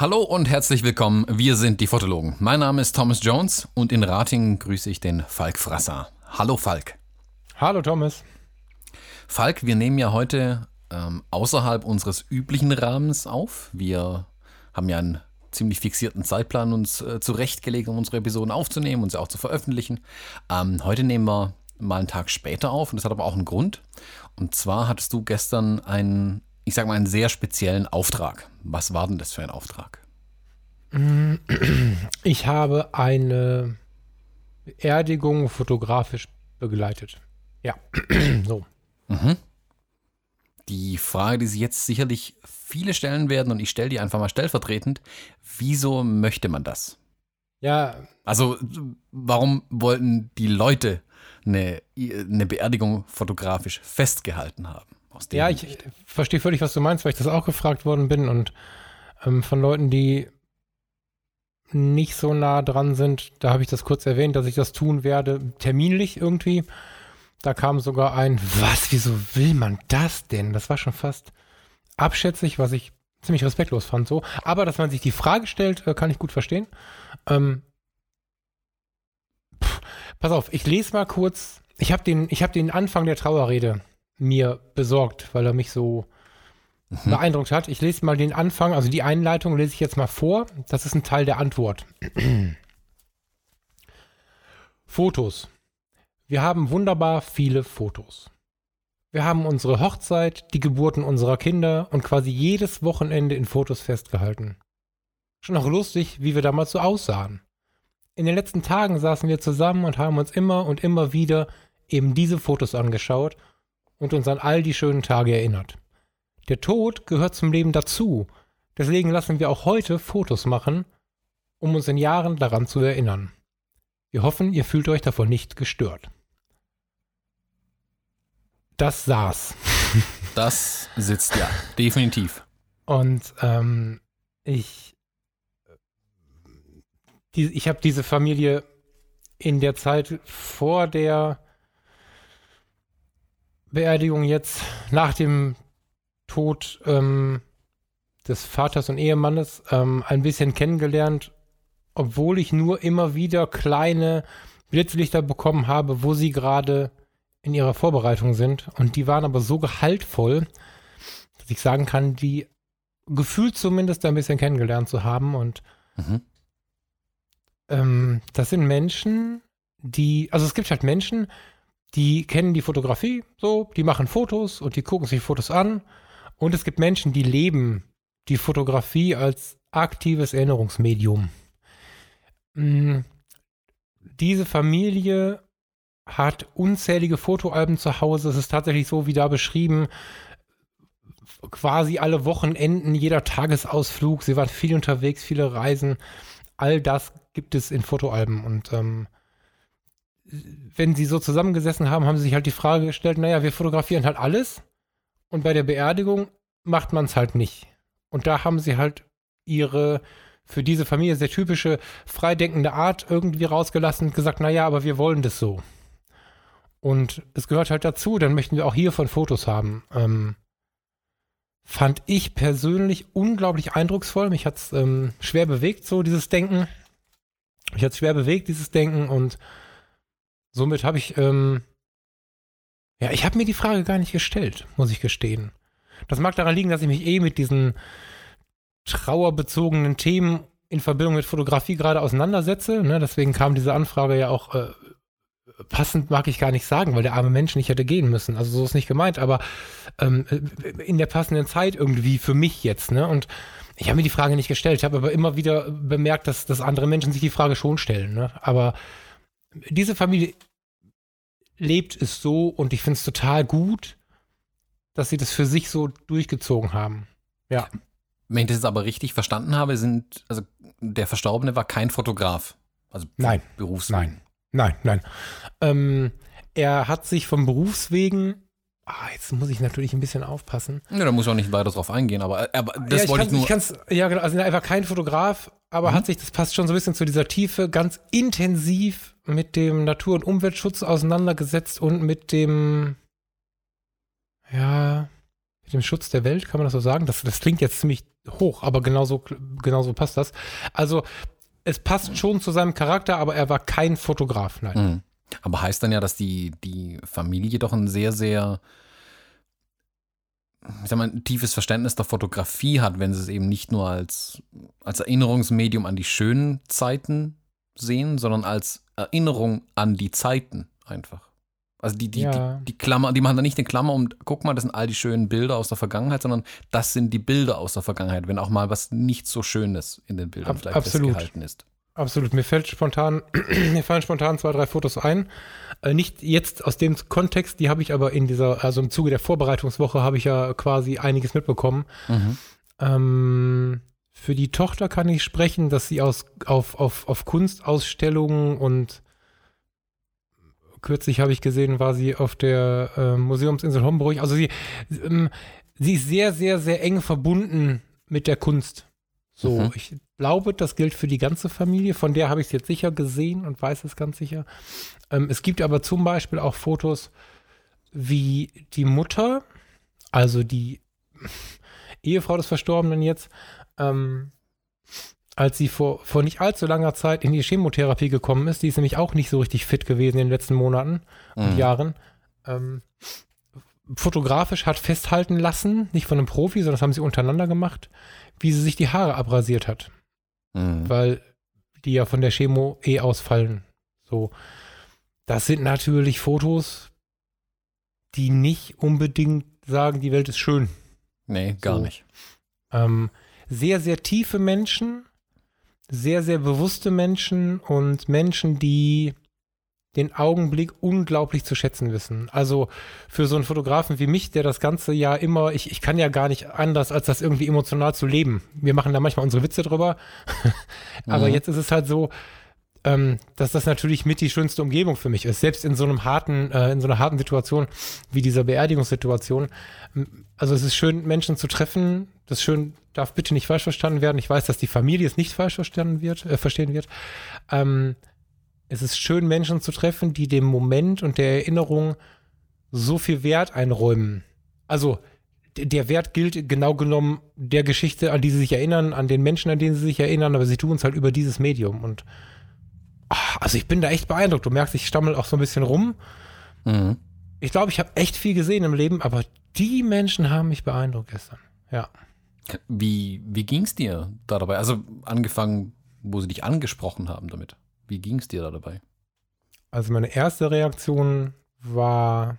Hallo und herzlich willkommen. Wir sind die Fotologen. Mein Name ist Thomas Jones und in Rating grüße ich den Falk Frasser. Hallo Falk. Hallo Thomas. Falk, wir nehmen ja heute ähm, außerhalb unseres üblichen Rahmens auf. Wir haben ja einen ziemlich fixierten Zeitplan uns äh, zurechtgelegt, um unsere Episoden aufzunehmen und sie auch zu veröffentlichen. Ähm, heute nehmen wir mal einen Tag später auf und das hat aber auch einen Grund. Und zwar hattest du gestern einen, ich sag mal, einen sehr speziellen Auftrag. Was war denn das für ein Auftrag? Ich habe eine Beerdigung fotografisch begleitet. Ja, so. Mhm. Die Frage, die sich jetzt sicherlich viele stellen werden, und ich stelle die einfach mal stellvertretend, wieso möchte man das? Ja. Also, warum wollten die Leute eine, eine Beerdigung fotografisch festgehalten haben? Ja, ich Sicht? verstehe völlig, was du meinst, weil ich das auch gefragt worden bin und ähm, von Leuten, die nicht so nah dran sind, da habe ich das kurz erwähnt, dass ich das tun werde, terminlich irgendwie. Da kam sogar ein, was, wieso will man das denn? Das war schon fast abschätzig, was ich ziemlich respektlos fand so. Aber dass man sich die Frage stellt, äh, kann ich gut verstehen. Ähm, pff, pass auf, ich lese mal kurz. Ich habe den, hab den Anfang der Trauerrede mir besorgt, weil er mich so mhm. beeindruckt hat. Ich lese mal den Anfang, also die Einleitung lese ich jetzt mal vor. Das ist ein Teil der Antwort. Fotos. Wir haben wunderbar viele Fotos. Wir haben unsere Hochzeit, die Geburten unserer Kinder und quasi jedes Wochenende in Fotos festgehalten. Schon auch lustig, wie wir damals so aussahen. In den letzten Tagen saßen wir zusammen und haben uns immer und immer wieder eben diese Fotos angeschaut und uns an all die schönen Tage erinnert. Der Tod gehört zum Leben dazu, deswegen lassen wir auch heute Fotos machen, um uns in Jahren daran zu erinnern. Wir hoffen, ihr fühlt euch davon nicht gestört das saß. Das sitzt ja, definitiv. Und ähm, ich, die, ich habe diese Familie in der Zeit vor der Beerdigung jetzt, nach dem Tod ähm, des Vaters und Ehemannes, ähm, ein bisschen kennengelernt, obwohl ich nur immer wieder kleine Blitzlichter bekommen habe, wo sie gerade in ihrer Vorbereitung sind. Und die waren aber so gehaltvoll, dass ich sagen kann, die gefühlt zumindest ein bisschen kennengelernt zu haben. Und mhm. ähm, das sind Menschen, die, also es gibt halt Menschen, die kennen die Fotografie so, die machen Fotos und die gucken sich Fotos an. Und es gibt Menschen, die leben die Fotografie als aktives Erinnerungsmedium. Mm, diese Familie hat unzählige Fotoalben zu Hause. Es ist tatsächlich so, wie da beschrieben, quasi alle Wochenenden, jeder Tagesausflug. Sie waren viel unterwegs, viele Reisen. All das gibt es in Fotoalben. Und ähm, wenn sie so zusammengesessen haben, haben sie sich halt die Frage gestellt, naja, wir fotografieren halt alles. Und bei der Beerdigung macht man es halt nicht. Und da haben sie halt ihre für diese Familie sehr typische freidenkende Art irgendwie rausgelassen und gesagt, naja, aber wir wollen das so. Und es gehört halt dazu, dann möchten wir auch hiervon Fotos haben. Ähm, fand ich persönlich unglaublich eindrucksvoll. Mich hat es ähm, schwer bewegt, so dieses Denken. Mich hat es schwer bewegt, dieses Denken. Und somit habe ich, ähm, ja, ich habe mir die Frage gar nicht gestellt, muss ich gestehen. Das mag daran liegen, dass ich mich eh mit diesen trauerbezogenen Themen in Verbindung mit Fotografie gerade auseinandersetze. Ne? Deswegen kam diese Anfrage ja auch äh, passend mag ich gar nicht sagen, weil der arme Mensch nicht hätte gehen müssen. Also so ist nicht gemeint, aber ähm, in der passenden Zeit irgendwie für mich jetzt, ne? Und ich habe mir die Frage nicht gestellt. Ich habe aber immer wieder bemerkt, dass, dass andere Menschen sich die Frage schon stellen. Ne? Aber diese Familie lebt es so und ich finde es total gut, dass sie das für sich so durchgezogen haben. Ja. Wenn ich das jetzt aber richtig verstanden habe, sind, also der Verstorbene war kein Fotograf. Also Nein. Berufswegen. Nein. Nein, nein. Ähm, er hat sich vom Berufswegen Ah, jetzt muss ich natürlich ein bisschen aufpassen. Ja, da muss ich auch nicht weiter drauf eingehen, aber, aber das ja, wollte ich nur. Ich kann's, ja, genau, also er war kein Fotograf, aber mhm. hat sich, das passt schon so ein bisschen zu dieser Tiefe, ganz intensiv mit dem Natur- und Umweltschutz auseinandergesetzt und mit dem, ja, mit dem Schutz der Welt, kann man das so sagen? Das, das klingt jetzt ziemlich hoch, aber genauso, genauso passt das. Also es passt schon zu seinem Charakter, aber er war kein Fotograf, nein. Mhm. Aber heißt dann ja, dass die, die Familie doch ein sehr, sehr ich sag mal, ein tiefes Verständnis der Fotografie hat, wenn sie es eben nicht nur als, als Erinnerungsmedium an die schönen Zeiten sehen, sondern als Erinnerung an die Zeiten einfach. Also die, die, Ja. die, die Klammer, die machen da nicht den Klammer um, guck mal, das sind all die schönen Bilder aus der Vergangenheit, sondern das sind die Bilder aus der Vergangenheit, wenn auch mal was nicht so Schönes in den Bildern Ab- vielleicht absolut. festgehalten ist. Absolut. Mir fällt spontan, mir fallen spontan zwei, drei Fotos ein. Äh, nicht jetzt aus dem Kontext, die habe ich aber in dieser, also im Zuge der Vorbereitungswoche habe ich ja quasi einiges mitbekommen. Mhm. Ähm, für die Tochter kann ich sprechen, dass sie aus, auf, auf, auf Kunstausstellungen und kürzlich habe ich gesehen, war sie auf der äh, Museumsinsel Homburg. Also sie, ähm, sie ist sehr, sehr, sehr eng verbunden mit der Kunst. So, Mhm. ich glaube, das gilt für die ganze Familie. Von der habe ich es jetzt sicher gesehen und weiß es ganz sicher. Ähm, es gibt aber zum Beispiel auch Fotos, wie die Mutter, also die Ehefrau des Verstorbenen jetzt, ähm, als sie vor, vor nicht allzu langer Zeit in die Chemotherapie gekommen ist, die ist nämlich auch nicht so richtig fit gewesen in den letzten Monaten und Mhm. Jahren, ähm, fotografisch hat festhalten lassen, nicht von einem Profi, sondern das haben sie untereinander gemacht, wie sie sich die Haare abrasiert hat Mhm. weil die ja von der Chemo eh ausfallen. So. Das sind natürlich Fotos, die nicht unbedingt sagen, die Welt ist schön. Nee, gar So. nicht. Ähm, sehr, sehr tiefe Menschen, sehr, sehr bewusste Menschen und Menschen, die den Augenblick unglaublich zu schätzen wissen. Also für so einen Fotografen wie mich, der das ganze Jahr immer, ich, ich kann ja gar nicht anders, als das irgendwie emotional zu leben. Wir machen da manchmal unsere Witze drüber. Aber Mhm. jetzt ist es halt so, ähm, dass das natürlich mit die schönste Umgebung für mich ist. Selbst in so einem harten, äh, in so einer harten Situation wie dieser Beerdigungssituation. Ähm, Also es ist schön, Menschen zu treffen. Das ist schön, darf bitte nicht falsch verstanden werden. Ich weiß, dass die Familie es nicht falsch verstanden wird, äh, verstehen wird. Ähm, es ist schön, Menschen zu treffen, die dem Moment und der Erinnerung so viel Wert einräumen. Also der Wert gilt genau genommen der Geschichte, an die sie sich erinnern, an den Menschen, an denen sie sich erinnern, aber sie tun es halt über dieses Medium. Und ah, also ich bin da echt beeindruckt. Du merkst, ich stammel auch so ein bisschen rum. Mhm. Ich glaube, ich habe echt viel gesehen im Leben, aber die Menschen haben mich beeindruckt gestern. Ja. Wie, wie ging es dir da dabei? Also angefangen, wo sie dich angesprochen haben damit. Wie ging es dir da dabei? Also meine erste Reaktion war,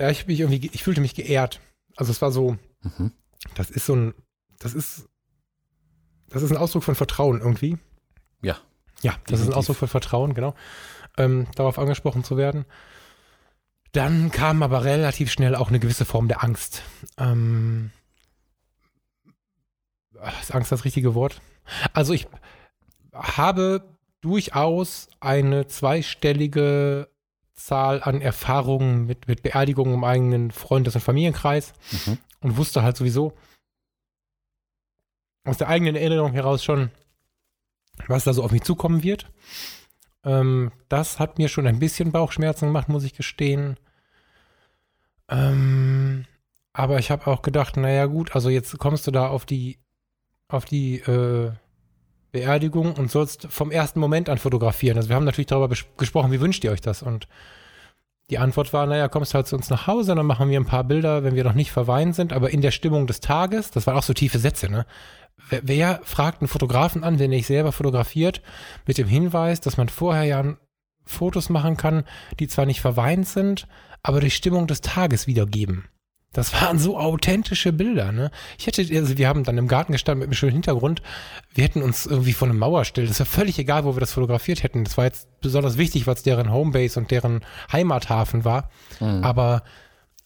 ja, ich, mich irgendwie, ich fühlte mich geehrt. Also es war so, Mhm. das ist so ein, das ist, das ist ein Ausdruck von Vertrauen irgendwie. Ja. Ja, das ist ein Definitiv. Ausdruck von Vertrauen, genau. Ähm, darauf angesprochen zu werden. Dann kam aber relativ schnell auch eine gewisse Form der Angst. Ähm, ach, ist Angst das richtige Wort? Also ich habe durchaus eine zweistellige Zahl an Erfahrungen mit, mit Beerdigungen im eigenen Freundes- und Familienkreis Mhm. und wusste halt sowieso aus der eigenen Erinnerung heraus schon, was da so auf mich zukommen wird. Ähm, das hat mir schon ein bisschen Bauchschmerzen gemacht, muss ich gestehen. Ähm, aber ich habe auch gedacht, naja gut, also jetzt kommst du da auf die, auf die äh, Beerdigung und sollst vom ersten Moment an fotografieren. Also wir haben natürlich darüber gesprochen, wie wünscht ihr euch das? Und die Antwort war, naja, kommst halt zu uns nach Hause, dann machen wir ein paar Bilder, wenn wir noch nicht verweint sind, aber in der Stimmung des Tages, das waren auch so tiefe Sätze, ne? Wer, wer fragt einen Fotografen an, wenn er nicht selber fotografiert, mit dem Hinweis, dass man vorher ja Fotos machen kann, die zwar nicht verweint sind, aber die Stimmung des Tages wiedergeben. Das waren so authentische Bilder, ne? Ich hätte, also wir haben dann im Garten gestanden mit einem schönen Hintergrund. Wir hätten uns irgendwie vor eine Mauer stellen. Das war völlig egal, wo wir das fotografiert hätten. Das war jetzt besonders wichtig, weil es deren Homebase und deren Heimathafen war. Mhm. Aber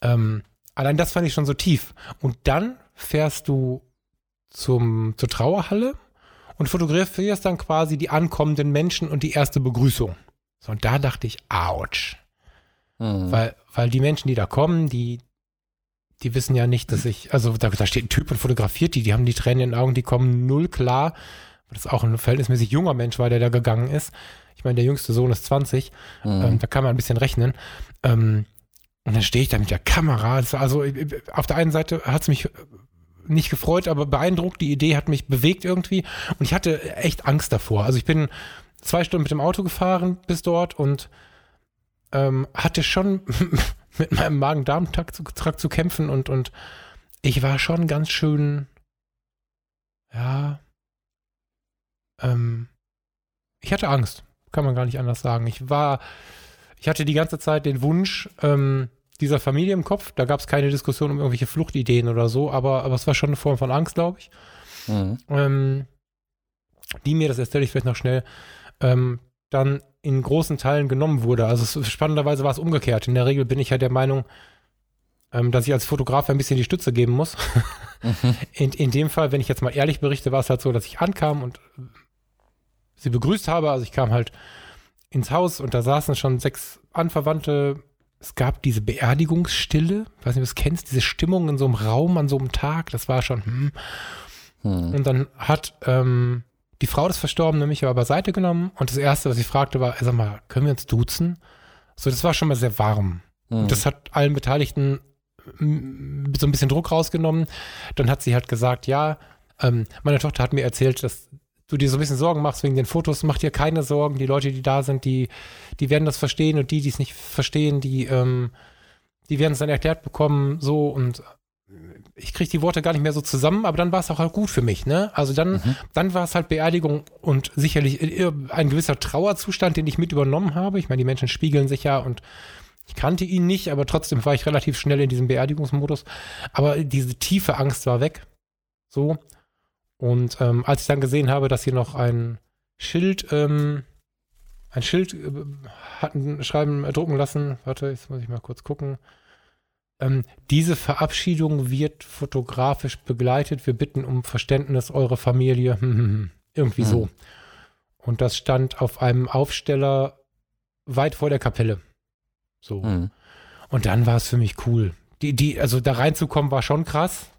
ähm, allein das fand ich schon so tief. Und dann fährst du zum, zur Trauerhalle und fotografierst dann quasi die ankommenden Menschen und die erste Begrüßung. So, und da dachte ich, ouch. Mhm. Weil, weil die Menschen, die da kommen, die, die wissen ja nicht, dass ich, also da, da steht ein Typ und fotografiert die, die haben die Tränen in den Augen, die kommen null klar. weil Das auch ein verhältnismäßig junger Mensch war, der da gegangen ist. Ich meine, der jüngste Sohn ist 20. Mhm. Ähm, da kann man ein bisschen rechnen. Ähm, Und dann stehe ich da mit der Kamera. also auf der einen Seite hat es mich nicht gefreut, aber beeindruckt. Die Idee hat mich bewegt irgendwie. Und ich hatte echt Angst davor. Also ich bin zwei Stunden mit dem Auto gefahren bis dort und ähm, hatte schon mit meinem Magen-Darm-Trakt zu, zu kämpfen und, und ich war schon ganz schön, ja, ähm, ich hatte Angst, kann man gar nicht anders sagen. Ich war, ich hatte die ganze Zeit den Wunsch ähm, dieser Familie im Kopf. Da gab es keine Diskussion um irgendwelche Fluchtideen oder so, aber, aber es war schon eine Form von Angst, glaube ich. Mhm. Ähm, die mir, das erzähle ich vielleicht noch schnell, ähm, dann in großen Teilen genommen wurde. Also es, spannenderweise war es umgekehrt. In der Regel bin ich ja der Meinung, ähm, dass ich als Fotograf ein bisschen die Stütze geben muss. Mhm. in, in dem Fall, wenn ich jetzt mal ehrlich berichte, war es halt so, dass ich ankam und sie begrüßt habe. Also ich kam halt ins Haus und da saßen schon sechs Anverwandte. Es gab diese Beerdigungsstille, ich weiß nicht, ob du es kennst, diese Stimmung in so einem Raum an so einem Tag, das war schon, hm. Hm. Und dann hat ähm, die Frau des Verstorbenen mich aber beiseite genommen und das Erste, was ich fragte, war, sag mal, können wir uns duzen? So, das war schon mal sehr warm. Mhm. Und das hat allen Beteiligten mm, so ein bisschen Druck rausgenommen. Dann hat sie halt gesagt, ja, ähm, meine Tochter hat mir erzählt, dass du dir so ein bisschen Sorgen machst wegen den Fotos. Mach dir keine Sorgen. Die Leute, die da sind, die, die werden das verstehen und die, die es nicht verstehen, die, ähm, die werden es dann erklärt bekommen, so und ich kriege die Worte gar nicht mehr so zusammen, aber dann war es auch halt gut für mich, ne? Also dann, mhm. dann war es halt Beerdigung und sicherlich ein gewisser Trauerzustand, den ich mit übernommen habe. Ich meine, die Menschen spiegeln sich ja und ich kannte ihn nicht, aber trotzdem war ich relativ schnell in diesem Beerdigungsmodus. Aber diese tiefe Angst war weg. So. Und ähm, als ich dann gesehen habe, dass hier noch ein Schild, ähm, ein Schild äh, hatten schreiben, äh, drucken lassen, warte, jetzt muss ich mal kurz gucken. Ähm, diese Verabschiedung wird fotografisch begleitet. Wir bitten um Verständnis, eure Familie. Irgendwie mhm. so. Und das stand auf einem Aufsteller weit vor der Kapelle. So. Mhm. Und dann war es für mich cool. Die, die, also da reinzukommen war schon krass.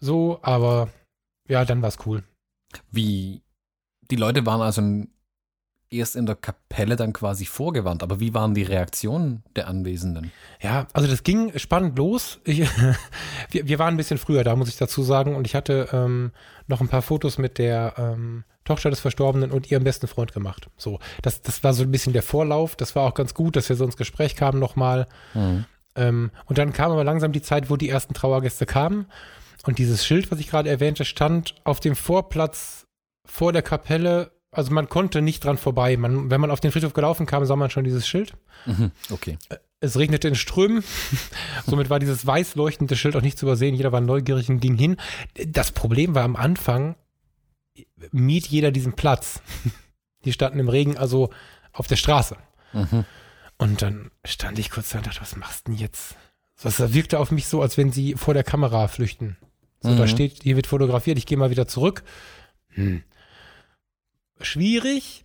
So, aber ja, dann war es cool. Wie, die Leute waren also erst in der Kapelle dann quasi vorgewarnt. Aber wie waren die Reaktionen der Anwesenden? Ja, also das ging spannend los. Ich, wir, wir, waren ein bisschen früher da, muss ich dazu sagen. Und ich hatte ähm, noch ein paar Fotos mit der ähm, Tochter des Verstorbenen und ihrem besten Freund gemacht. So, das, das war so ein bisschen der Vorlauf. Das war auch ganz gut, dass wir so ins Gespräch kamen nochmal. Mhm. Ähm, und dann kam aber langsam die Zeit, wo die ersten Trauergäste kamen. Und dieses Schild, was ich gerade erwähnte, stand auf dem Vorplatz vor der Kapelle also man konnte nicht dran vorbei. Man, wenn man auf den Friedhof gelaufen kam, sah man schon dieses Schild. Mhm, okay. Äh, es regnete in Strömen. Somit war dieses weiß leuchtende Schild auch nicht zu übersehen. Jeder war neugierig und ging hin. Das Problem war am Anfang, miet jeder diesen Platz. Die standen im Regen, also auf der Straße. Mhm. Und dann stand ich kurz da und dachte, was machst du denn jetzt? Das wirkte auf mich so, als wenn sie vor der Kamera flüchten. So, mhm. da steht, hier wird fotografiert, ich gehe mal wieder zurück. Hm schwierig,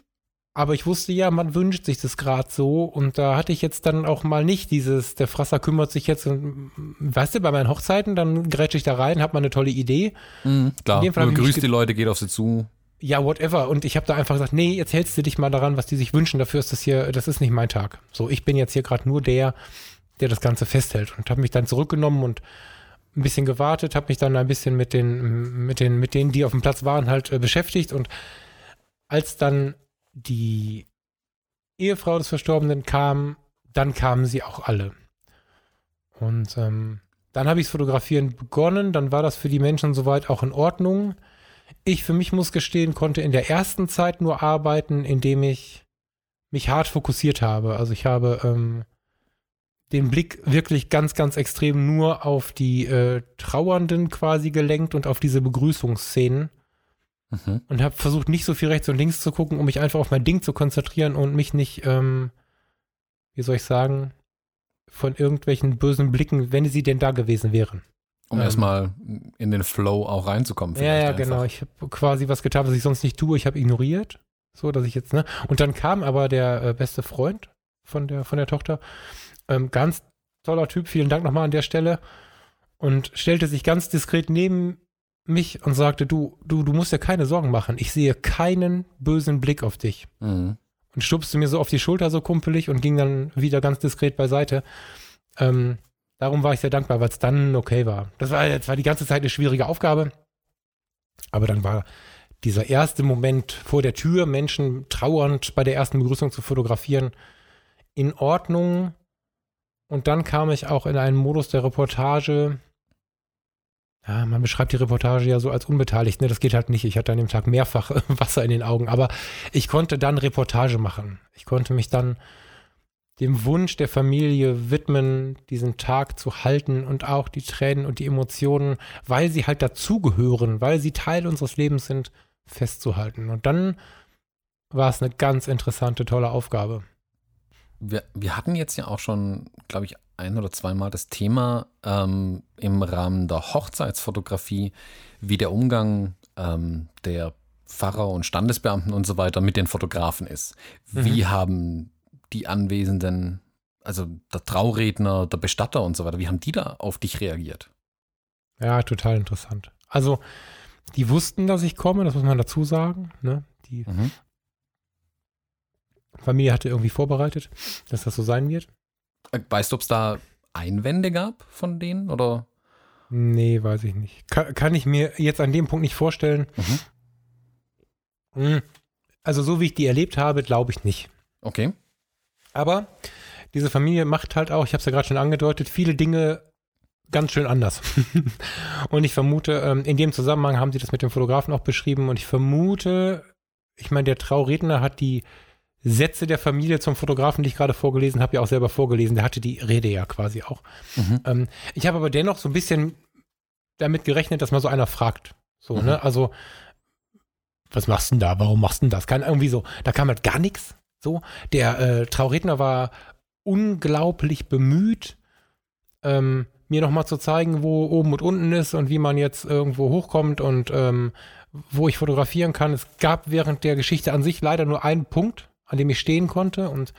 aber ich wusste ja, man wünscht sich das gerade so und da hatte ich jetzt dann auch mal nicht dieses, der Frasser kümmert sich jetzt und, weißt du, bei meinen Hochzeiten, dann grätsche ich da rein, hab mal eine tolle Idee. Mhm, klar, du grüßt die Leute, geht auf sie zu. Ja, whatever. Und ich habe da einfach gesagt, nee, jetzt hältst du dich mal daran, was die sich wünschen. Dafür ist das hier, das ist nicht mein Tag. So, ich bin jetzt hier gerade nur der, der das Ganze festhält und habe mich dann zurückgenommen und ein bisschen gewartet, habe mich dann ein bisschen mit den, mit den, mit denen, die auf dem Platz waren, halt äh, beschäftigt und als dann die Ehefrau des Verstorbenen kam, dann kamen sie auch alle. Und ähm, dann habe ich das Fotografieren begonnen, dann war das für die Menschen soweit auch in Ordnung. Ich für mich muss gestehen, konnte in der ersten Zeit nur arbeiten, indem ich mich hart fokussiert habe. Also ich habe ähm, den Blick wirklich ganz, ganz extrem nur auf die äh, Trauernden quasi gelenkt und auf diese Begrüßungsszenen mhm. und habe versucht, nicht so viel rechts und links zu gucken, um mich einfach auf mein Ding zu konzentrieren und mich nicht, ähm, wie soll ich sagen, von irgendwelchen bösen Blicken, wenn sie denn da gewesen wären. Um ähm, erstmal in den Flow auch reinzukommen. Ja, ja, einfach. genau. Ich habe quasi was getan, was ich sonst nicht tue. Ich habe ignoriert. So, dass ich jetzt, ne? Und dann kam aber der äh, beste Freund von der, von der Tochter. Ähm, ganz toller Typ, vielen Dank nochmal an der Stelle. Und stellte sich ganz diskret neben mich und sagte, du, du, du musst dir keine Sorgen machen. Ich sehe keinen bösen Blick auf dich. Mhm. Und stupste mir so auf die Schulter so kumpelig und ging dann wieder ganz diskret beiseite. Ähm, darum war ich sehr dankbar, weil es dann okay war. Das war, das war die ganze Zeit eine schwierige Aufgabe. Aber dann war dieser erste Moment vor der Tür, Menschen trauernd bei der ersten Begrüßung zu fotografieren, in Ordnung. Und dann kam ich auch in einen Modus der Reportage. Ja, man beschreibt die Reportage ja so als unbeteiligt. Ne, das geht halt nicht. Ich hatte an dem Tag mehrfach Wasser in den Augen. Aber ich konnte dann Reportage machen. Ich konnte mich dann dem Wunsch der Familie widmen, diesen Tag zu halten und auch die Tränen und die Emotionen, weil sie halt dazugehören, weil sie Teil unseres Lebens sind, festzuhalten. Und dann war es eine ganz interessante, tolle Aufgabe. Wir, wir hatten jetzt ja auch schon, glaube ich, ein oder zweimal das Thema ähm, im Rahmen der Hochzeitsfotografie, wie der Umgang ähm, der Pfarrer und Standesbeamten und so weiter mit den Fotografen ist. Wie mhm. haben die Anwesenden, also der Trauredner, der Bestatter und so weiter, wie haben die da auf dich reagiert? Ja, total interessant. Also, die wussten, dass ich komme, das muss man dazu sagen. Ne? Die mhm. Familie hatte irgendwie vorbereitet, dass das so sein wird. Weißt du, ob es da Einwände gab von denen oder? Nee, weiß ich nicht. Kann, kann ich mir jetzt an dem Punkt nicht vorstellen. Mhm. Hm. Also so wie ich die erlebt habe, glaube ich nicht. Okay. Aber diese Familie macht halt auch, ich habe es ja gerade schon angedeutet, viele Dinge ganz schön anders. und ich vermute, ähm, in dem Zusammenhang haben sie das mit dem Fotografen auch beschrieben und ich vermute, ich meine, der Trauredner hat die Sätze der Familie zum Fotografen, die ich gerade vorgelesen habe, ja auch selber vorgelesen. Der hatte die Rede ja quasi auch. Mhm. Ähm, ich habe aber dennoch so ein bisschen damit gerechnet, dass mal so einer fragt. So, mhm. ne? Also, was machst du denn da? Warum machst du denn das? Kann irgendwie so, da kam halt gar nichts. So, der äh, Trauredner war unglaublich bemüht, ähm, mir nochmal zu zeigen, wo oben und unten ist und wie man jetzt irgendwo hochkommt und ähm, wo ich fotografieren kann. Es gab während der Geschichte an sich leider nur einen Punkt, an dem ich stehen konnte und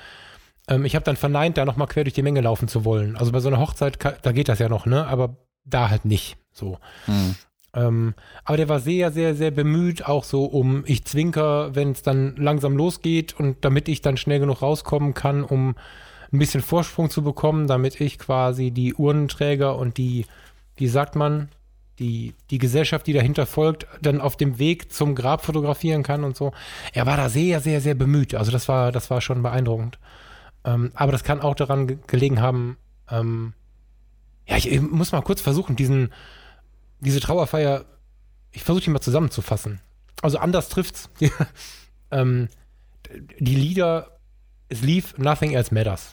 ähm, ich habe dann verneint, da nochmal quer durch die Menge laufen zu wollen. Also bei so einer Hochzeit, da geht das ja noch, ne? Aber da halt nicht. So. Hm. Ähm, aber der war sehr, sehr, sehr bemüht, auch so um, ich zwinker, wenn es dann langsam losgeht und damit ich dann schnell genug rauskommen kann, um ein bisschen Vorsprung zu bekommen, damit ich quasi die Urnenträger und die, wie sagt man, die, die Gesellschaft, die dahinter folgt, dann auf dem Weg zum Grab fotografieren kann und so. Er war da sehr, sehr, sehr bemüht. Also das war, das war schon beeindruckend. Ähm, aber das kann auch daran gelegen haben, ähm, ja, ich, ich muss mal kurz versuchen, diesen, diese Trauerfeier, ich versuche die mal zusammenzufassen. Also anders trifft's. ähm, die Lieder, es lief Nothing Else Matters.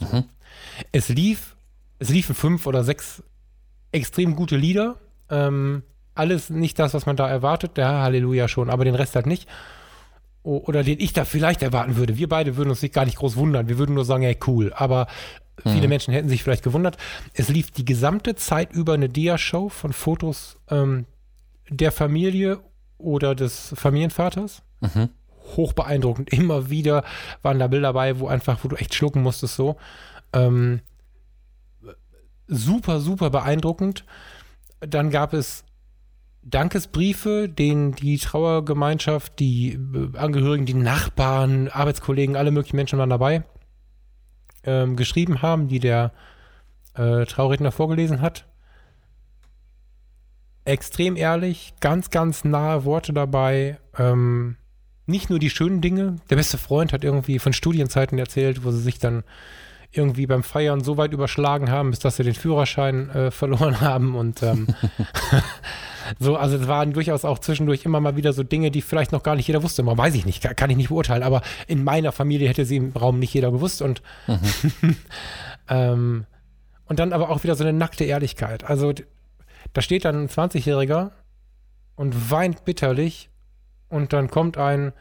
Mhm. Es lief, es liefen fünf oder sechs extrem gute Lieder. Ähm, alles nicht das, was man da erwartet, der Halleluja schon, aber den Rest halt nicht. oder den ich da vielleicht erwarten würde. Wir beide würden uns nicht gar nicht groß wundern. Wir würden nur sagen, hey, cool. Aber Viele mhm. Menschen hätten sich vielleicht gewundert. Es lief die gesamte Zeit über eine Dia-Show von Fotos ähm, der Familie oder des Familienvaters. Mhm. Hoch beeindruckend. Immer wieder waren da Bilder dabei, wo einfach, wo du echt schlucken musstest so. Ähm, super, super beeindruckend. Dann gab es Dankesbriefe, denen die Trauergemeinschaft, die äh, Angehörigen, die Nachbarn, Arbeitskollegen, alle möglichen Menschen waren dabei ähm, geschrieben haben, die der äh, Trauredner vorgelesen hat. Extrem ehrlich, ganz, ganz nahe Worte dabei. Ähm, nicht nur die schönen Dinge. Der beste Freund hat irgendwie von Studienzeiten erzählt, wo sie sich dann irgendwie beim Feiern so weit überschlagen haben, bis dass sie den Führerschein äh, verloren haben und ähm, So, also es waren durchaus auch zwischendurch immer mal wieder so Dinge, die vielleicht noch gar nicht jeder wusste. Man weiß ich nicht, kann, ich nicht beurteilen, aber in meiner Familie hätte sie im Raum nicht jeder gewusst und ähm, und dann aber auch wieder so eine nackte Ehrlichkeit. Also da steht dann ein 20-Jähriger und weint bitterlich und dann kommt ein,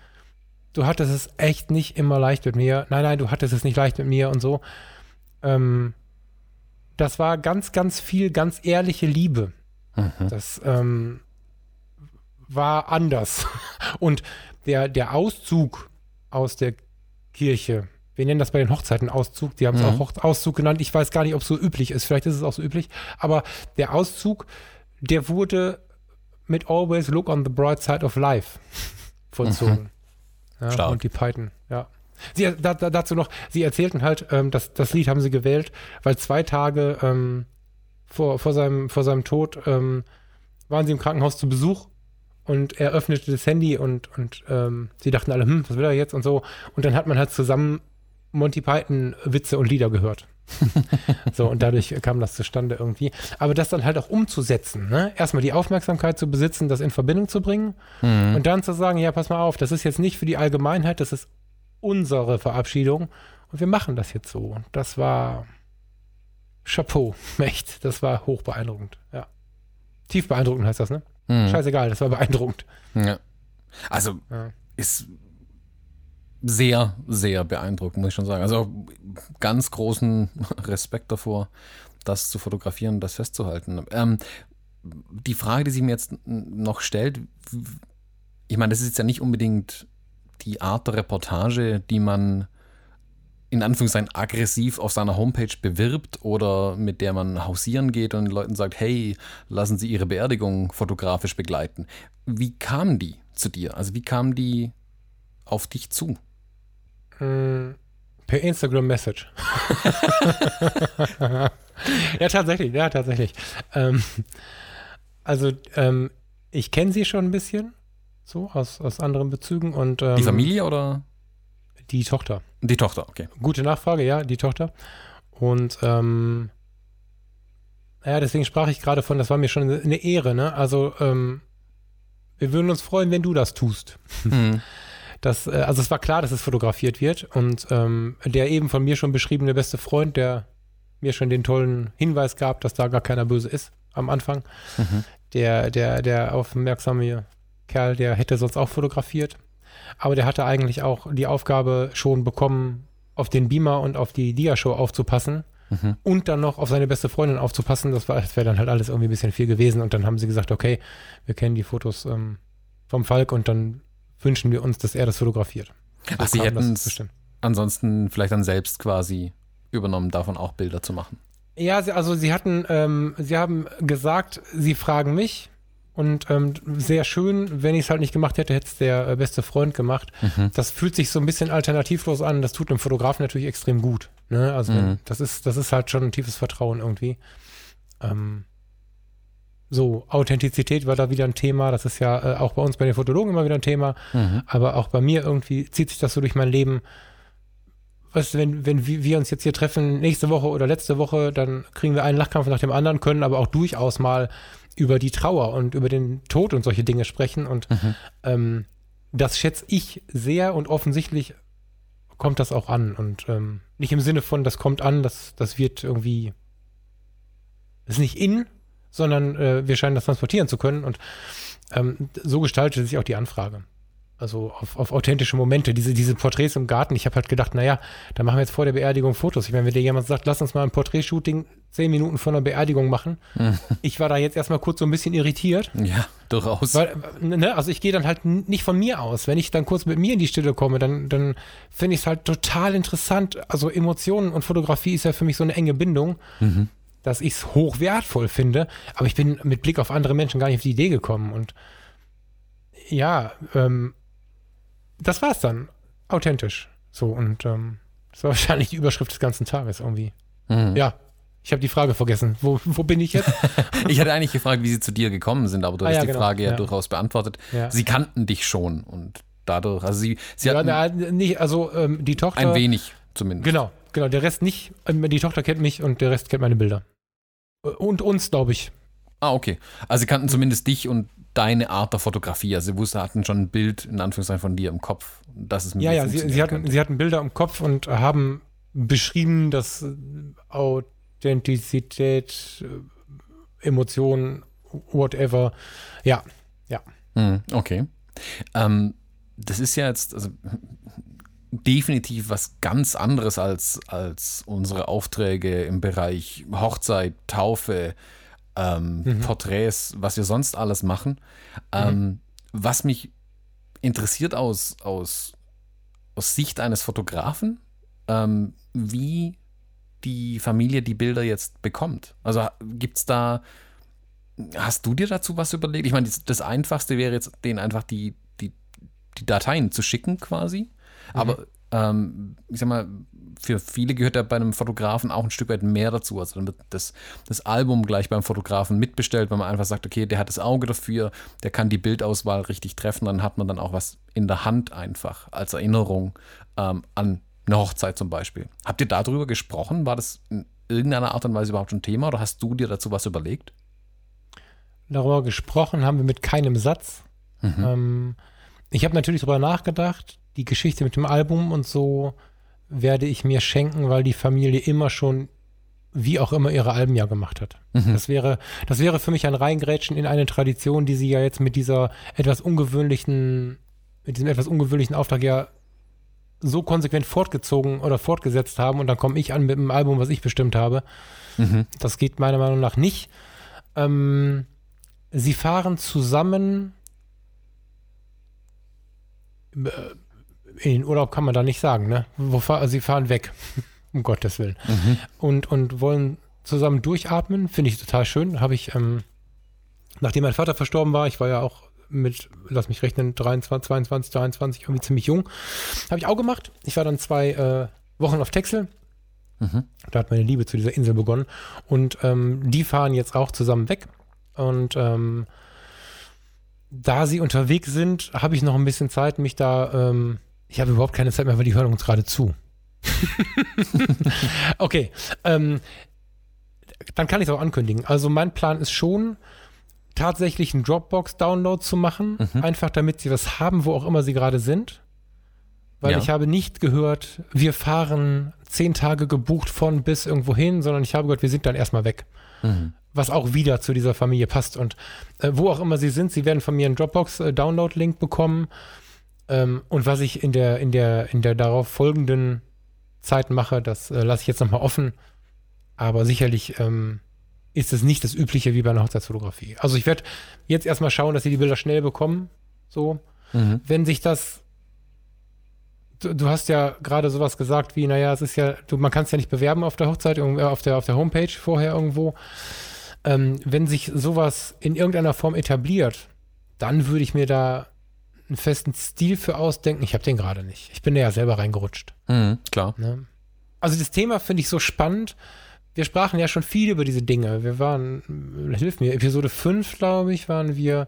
du hattest es echt nicht immer leicht mit mir. Nein, nein, du hattest es nicht leicht mit mir und so. Ähm, das war ganz, ganz viel ganz ehrliche Liebe. Mhm. Das ähm, war anders. Und der, der Auszug aus der Kirche, wir nennen das bei den Hochzeiten Auszug, die haben es mhm. auch Auszug genannt. Ich weiß gar nicht, ob es so üblich ist. Vielleicht ist es auch so üblich. Aber der Auszug, der wurde mit Always Look on the Bright Side of Life vollzogen. Mhm. Ja, und die Python, ja. Sie, da, da, dazu noch, sie erzählten halt, ähm, dass das Lied haben sie gewählt, weil zwei Tage ähm, vor, vor, seinem, vor seinem Tod ähm, waren sie im Krankenhaus zu Besuch und er öffnete das Handy und, und ähm, sie dachten alle, hm, was will er jetzt und so. Und dann hat man halt zusammen Monty Python Witze und Lieder gehört. so, und dadurch kam das zustande irgendwie. Aber das dann halt auch umzusetzen, ne? Erstmal die Aufmerksamkeit zu besitzen, das in Verbindung zu bringen Mhm. und dann zu sagen, ja, pass mal auf, das ist jetzt nicht für die Allgemeinheit, das ist unsere Verabschiedung und wir machen das jetzt so. Und das war Chapeau, echt. Das war hoch beeindruckend, ja. Tief beeindruckend heißt das, ne? Mhm. Scheißegal, das war beeindruckend. Ja. Also Ja. ist sehr, sehr beeindruckend, muss ich schon sagen. Also ganz großen Respekt davor, das zu fotografieren, das festzuhalten. Ähm, die Frage, die sich mir jetzt noch stellt, ich meine, das ist jetzt ja nicht unbedingt die Art der Reportage, die man in Anführungszeichen aggressiv auf seiner Homepage bewirbt oder mit der man hausieren geht und den Leuten sagt, hey, lassen Sie Ihre Beerdigung fotografisch begleiten. Wie kamen die zu dir? Also wie kamen die auf dich zu? Mm, Per Instagram Message. ja, tatsächlich, ja, tatsächlich. Ähm, also, ähm, ich kenne sie schon ein bisschen, so aus, aus anderen Bezügen und ähm, Die Familie oder die Tochter. die Tochter? Okay. Gute Nachfrage, ja, die Tochter. Und ähm, ja, deswegen sprach ich gerade von, das war mir schon eine Ehre, ne? Also, ähm, wir würden uns freuen, wenn du das tust. Mhm. Das, äh, also es war klar, dass es fotografiert wird und ähm, der eben von mir schon beschriebene beste Freund, der mir schon den tollen Hinweis gab, dass da gar keiner böse ist am Anfang, Mhm. der, der, der aufmerksame Kerl, der hätte sonst auch fotografiert, aber der hatte eigentlich auch die Aufgabe schon bekommen, auf den Beamer und auf die Dia-Show aufzupassen Mhm. und dann noch auf seine beste Freundin aufzupassen. Das, war- das wäre dann halt alles irgendwie ein bisschen viel gewesen und dann haben sie gesagt, okay, wir kennen die Fotos ähm, vom Falk und dann wünschen wir uns, dass er das fotografiert. So Ach, sie hätten es ansonsten vielleicht dann selbst quasi übernommen, davon auch Bilder zu machen. Ja, sie, also sie hatten, ähm, sie haben gesagt, sie fragen mich und ähm, sehr schön, wenn ich es halt nicht gemacht hätte, hätte es der äh, beste Freund gemacht. Mhm. Das fühlt sich so ein bisschen alternativlos an. Das tut einem Fotografen natürlich extrem gut. Ne? Also Mhm. das ist, das ist halt schon ein tiefes Vertrauen irgendwie. Ähm, so, Authentizität war da wieder ein Thema. Das ist ja äh, auch bei uns bei den Fotologen immer wieder ein Thema. Mhm. Aber auch bei mir irgendwie zieht sich das so durch mein Leben. Weißt du, wenn, wenn wir uns jetzt hier treffen, nächste Woche oder letzte Woche, dann kriegen wir einen Lachkampf nach dem anderen, können aber auch durchaus mal über die Trauer und über den Tod und solche Dinge sprechen. Und Mhm. ähm, das schätze ich sehr und offensichtlich kommt das auch an. Und ähm, nicht im Sinne von, das kommt an, das, das wird irgendwie, das ist nicht in, sondern äh, wir scheinen das transportieren zu können. Und ähm, so gestaltete sich auch die Anfrage. Also auf, auf authentische Momente, diese, diese Porträts im Garten. Ich habe halt gedacht, naja, da machen wir jetzt vor der Beerdigung Fotos. Ich meine, wenn dir jemand sagt, lass uns mal ein Porträtshooting zehn Minuten vor einer Beerdigung machen. Ich war da jetzt erstmal kurz so ein bisschen irritiert. Ja, durchaus. Weil, ne, also ich gehe dann halt nicht von mir aus. Wenn ich dann kurz mit mir in die Stille komme, dann, dann finde ich es halt total interessant. Also Emotionen und Fotografie ist ja für mich so eine enge Bindung, Mhm. Dass ich es hoch wertvoll finde. Aber ich bin mit Blick auf andere Menschen gar nicht auf die Idee gekommen. Und ja, ähm, das war's dann. Authentisch. So, und ähm, das war wahrscheinlich die Überschrift des ganzen Tages irgendwie. Mhm. Ja. Ich habe die Frage vergessen. Wo, wo bin ich jetzt? Ich hatte eigentlich gefragt, wie sie zu dir gekommen sind, aber du Ah, hast ja, die genau. Frage ja, Ja. durchaus beantwortet. Ja. Sie kannten dich schon und dadurch, also sie, sie ja, hatten na, nicht, also ähm, die Tochter. ein wenig zumindest. Genau, genau. Der Rest nicht. Ähm, Die Tochter kennt mich und der Rest kennt meine Bilder. Und uns, glaube ich. Ah, okay. Also sie kannten zumindest dich und deine Art der Fotografie. Also sie wussten, hatten schon ein Bild in Anführungszeichen von dir im Kopf. Das ist Ja, ja, sie, sie, hatten, sie hatten Bilder im Kopf und haben beschrieben, dass äh, Authentizität, äh, Emotionen, whatever. Ja, Mhm, okay. Ähm, das ist ja jetzt also, definitiv was ganz anderes als, als unsere Aufträge im Bereich Hochzeit, Taufe, ähm, Mhm. Porträts, was wir sonst alles machen. Ähm, was mich interessiert aus, aus, aus Sicht eines Fotografen, ähm, wie die Familie die Bilder jetzt bekommt. Also gibt es da Hast du dir dazu was überlegt? Ich meine, das, das Einfachste wäre jetzt, denen einfach die, die, die Dateien zu schicken quasi. Aber ähm, ich sag mal, für viele gehört da bei einem Fotografen auch ein Stück weit mehr dazu. Also dann wird das, das Album gleich beim Fotografen mitbestellt, weil man einfach sagt, okay, der hat das Auge dafür, der kann die Bildauswahl richtig treffen, dann hat man dann auch was in der Hand einfach als Erinnerung ähm, an eine Hochzeit zum Beispiel. Habt ihr darüber gesprochen? War das in irgendeiner Art und Weise überhaupt ein Thema oder hast du dir dazu was überlegt? Darüber gesprochen haben wir mit keinem Satz. Mhm. Ähm, ich habe natürlich darüber nachgedacht, die Geschichte mit dem Album und so werde ich mir schenken, weil die Familie immer schon wie auch immer ihre Alben ja gemacht hat. Mhm. Das wäre, das wäre für mich ein Reingrätschen in eine Tradition, die sie ja jetzt mit dieser etwas ungewöhnlichen, mit diesem etwas ungewöhnlichen Auftrag ja so konsequent fortgezogen oder fortgesetzt haben und dann komme ich an mit einem Album, was ich bestimmt habe. Mhm. Das geht meiner Meinung nach nicht. Ähm, sie fahren zusammen. In den Urlaub kann man da nicht sagen, ne? Wo fahr, sie fahren weg, um Gottes Willen. Mhm. Und, und wollen zusammen durchatmen, finde ich total schön. Habe ich, ähm, nachdem mein Vater verstorben war, ich war ja auch mit, lass mich rechnen, 23, 22, 23, irgendwie ziemlich jung. Habe ich auch gemacht. Ich war dann zwei äh, Wochen auf Texel. Mhm. Da hat meine Liebe zu dieser Insel begonnen. Und ähm, die fahren jetzt auch zusammen weg. Und ähm, da sie unterwegs sind, habe ich noch ein bisschen Zeit, mich da. Ähm, ich habe überhaupt keine Zeit mehr, weil die hören uns gerade zu. okay. Ähm, dann kann ich es auch ankündigen. Also mein Plan ist schon, tatsächlich einen Dropbox-Download zu machen, mhm. einfach damit sie was haben, wo auch immer sie gerade sind. Weil ja. ich habe nicht gehört, wir fahren zehn Tage gebucht von bis irgendwo hin, sondern ich habe gehört, wir sind dann erstmal weg. Mhm. Was auch wieder zu dieser Familie passt. Und äh, wo auch immer sie sind, sie werden von mir einen Dropbox-Download-Link bekommen. Ähm, und was ich in der, in der, in der darauf folgenden Zeit mache, das äh, lasse ich jetzt nochmal offen. Aber sicherlich ähm, ist es nicht das Übliche wie bei einer Hochzeitsfotografie. Also ich werde jetzt erstmal schauen, dass sie die Bilder schnell bekommen. So. Mhm. Wenn sich das. Du, du, hast ja gerade sowas gesagt wie, naja, es ist ja, du, man kann es ja nicht bewerben auf der Hochzeit, äh, auf der, auf der Homepage vorher irgendwo. Ähm, wenn sich sowas in irgendeiner Form etabliert, dann würde ich mir da einen festen Stil für ausdenken. Ich habe den gerade nicht. Ich bin da ja selber reingerutscht. Mhm, klar. Ne? Also das Thema finde ich so spannend, wir sprachen ja schon viel über diese Dinge. Wir waren, hilf mir, Episode 5, glaube ich, waren wir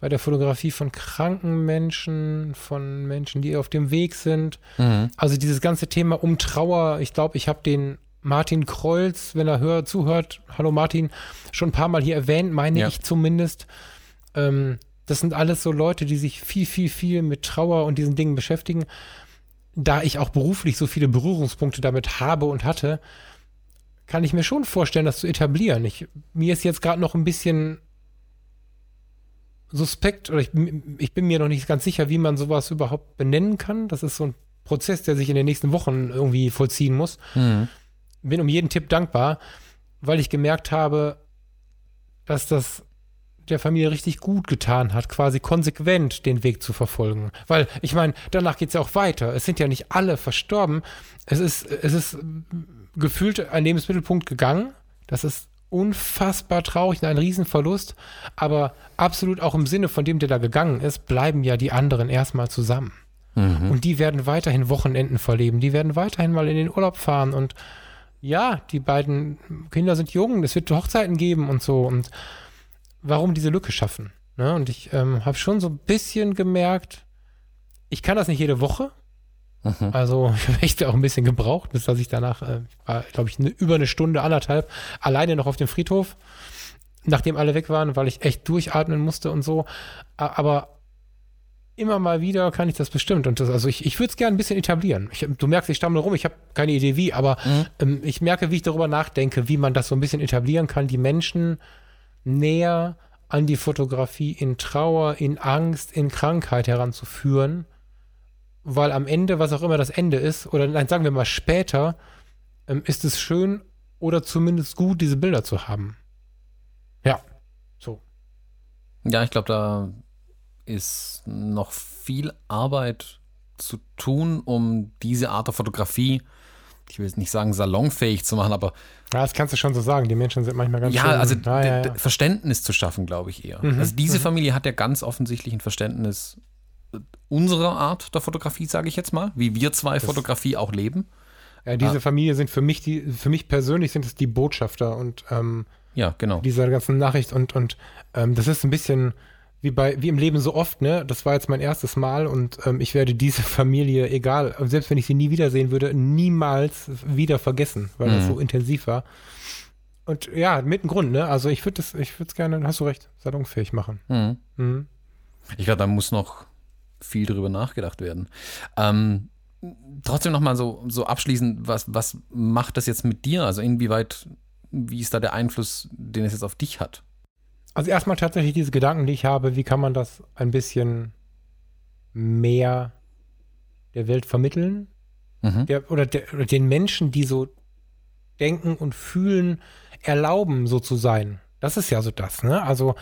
bei der Fotografie von kranken Menschen, von Menschen, die auf dem Weg sind. Mhm. Also dieses ganze Thema um Trauer. Ich glaube, ich habe den Martin Kreuz, wenn er hör, zuhört, hallo Martin, schon ein paar Mal hier erwähnt, meine ja. ich zumindest. Ähm, das sind alles so Leute, die sich viel, viel, viel mit Trauer und diesen Dingen beschäftigen. Da ich auch beruflich so viele Berührungspunkte damit habe und hatte, kann ich mir schon vorstellen, das zu etablieren. Ich, mir ist jetzt gerade noch ein bisschen suspekt oder ich, ich, bin mir noch nicht ganz sicher, wie man sowas überhaupt benennen kann. Das ist so ein Prozess, der sich in den nächsten Wochen irgendwie vollziehen muss. Mhm. Bin um jeden Tipp dankbar, weil ich gemerkt habe, dass das der Familie richtig gut getan hat, quasi konsequent den Weg zu verfolgen. Weil, ich meine, danach geht es ja auch weiter. Es sind ja nicht alle verstorben. Es ist, es ist gefühlt ein Lebensmittelpunkt gegangen. Das ist unfassbar traurig und ein Riesenverlust. Aber absolut auch im Sinne von dem, der da gegangen ist, bleiben ja die anderen erstmal zusammen. Mhm. Und die werden weiterhin Wochenenden verleben. Die werden weiterhin mal in den Urlaub fahren. Und ja, die beiden Kinder sind jung. Es wird Hochzeiten geben und so. Und warum diese Lücke schaffen? Ne? Und ich ähm, habe schon so ein bisschen gemerkt, ich kann das nicht jede Woche. Mhm. Also ich habe echt auch ein bisschen gebraucht, bis dass ich danach, äh, war, glaube ich, ne, über eine Stunde, anderthalb, alleine noch auf dem Friedhof, nachdem alle weg waren, weil ich echt durchatmen musste und so. Aber immer mal wieder kann ich das bestimmt. Und das, also ich, ich würde es gerne ein bisschen etablieren. Ich, du merkst, ich stammle rum, ich habe keine Idee wie, aber mhm. ähm, ich merke, wie ich darüber nachdenke, wie man das so ein bisschen etablieren kann, die Menschen näher an die Fotografie in Trauer, in Angst, in Krankheit heranzuführen weil am Ende, was auch immer das Ende ist, oder nein, sagen wir mal später, ähm, ist es schön oder zumindest gut, diese Bilder zu haben. Ja, so. Ja, ich glaube, da ist noch viel Arbeit zu tun, um diese Art der Fotografie, ich will jetzt nicht sagen salonfähig zu machen, aber. Ja, das kannst du schon so sagen. Die Menschen sind manchmal ganz Ja, schön, also ja, ja, ja. Verständnis zu schaffen, glaube ich eher. Mhm, also diese mhm. Familie hat ja ganz offensichtlich ein Verständnis unserer Art der Fotografie, sage ich jetzt mal, wie wir zwei das Fotografie auch leben. Ja, diese ah. Familie sind für mich die, für mich persönlich sind es die Botschafter und ähm, ja, genau. Dieser ganzen Nachricht und, und ähm, das ist ein bisschen wie bei, wie im Leben so oft, ne? Das war jetzt mein erstes Mal und ähm, ich werde diese Familie, egal, selbst wenn ich sie nie wiedersehen würde, niemals wieder vergessen, weil mhm. das so intensiv war. Und ja, mit einem Grund, ne? Also ich würde es, ich würde es gerne, hast du recht, salonfähig machen. Mhm. Mhm. Ich glaube, da muss noch viel drüber nachgedacht werden. Ähm, trotzdem nochmal so, so abschließend, was, was macht das jetzt mit dir? Also inwieweit, wie ist da der Einfluss, den es jetzt auf dich hat? Also erstmal tatsächlich diese Gedanken, die ich habe, wie kann man das ein bisschen mehr der Welt vermitteln? Mhm. Der, oder, der, oder den Menschen, die so denken und fühlen, erlauben, so zu sein. Das ist ja so das, ne? Also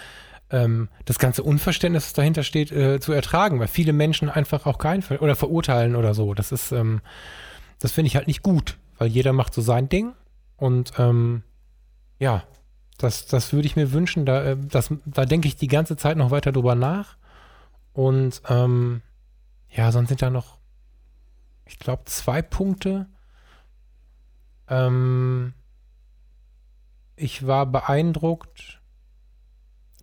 ähm, das ganze Unverständnis, das dahinter steht, äh, zu ertragen, weil viele Menschen einfach auch keinen Ver oder verurteilen oder so. Das ist, ähm, das finde ich halt nicht gut, weil jeder macht so sein Ding und ähm, ja, das, das würde ich mir wünschen. Da, äh, das, da denke ich die ganze Zeit noch weiter drüber nach. Und ähm, ja, sonst sind da noch, ich glaube, zwei Punkte. Ähm, ich war beeindruckt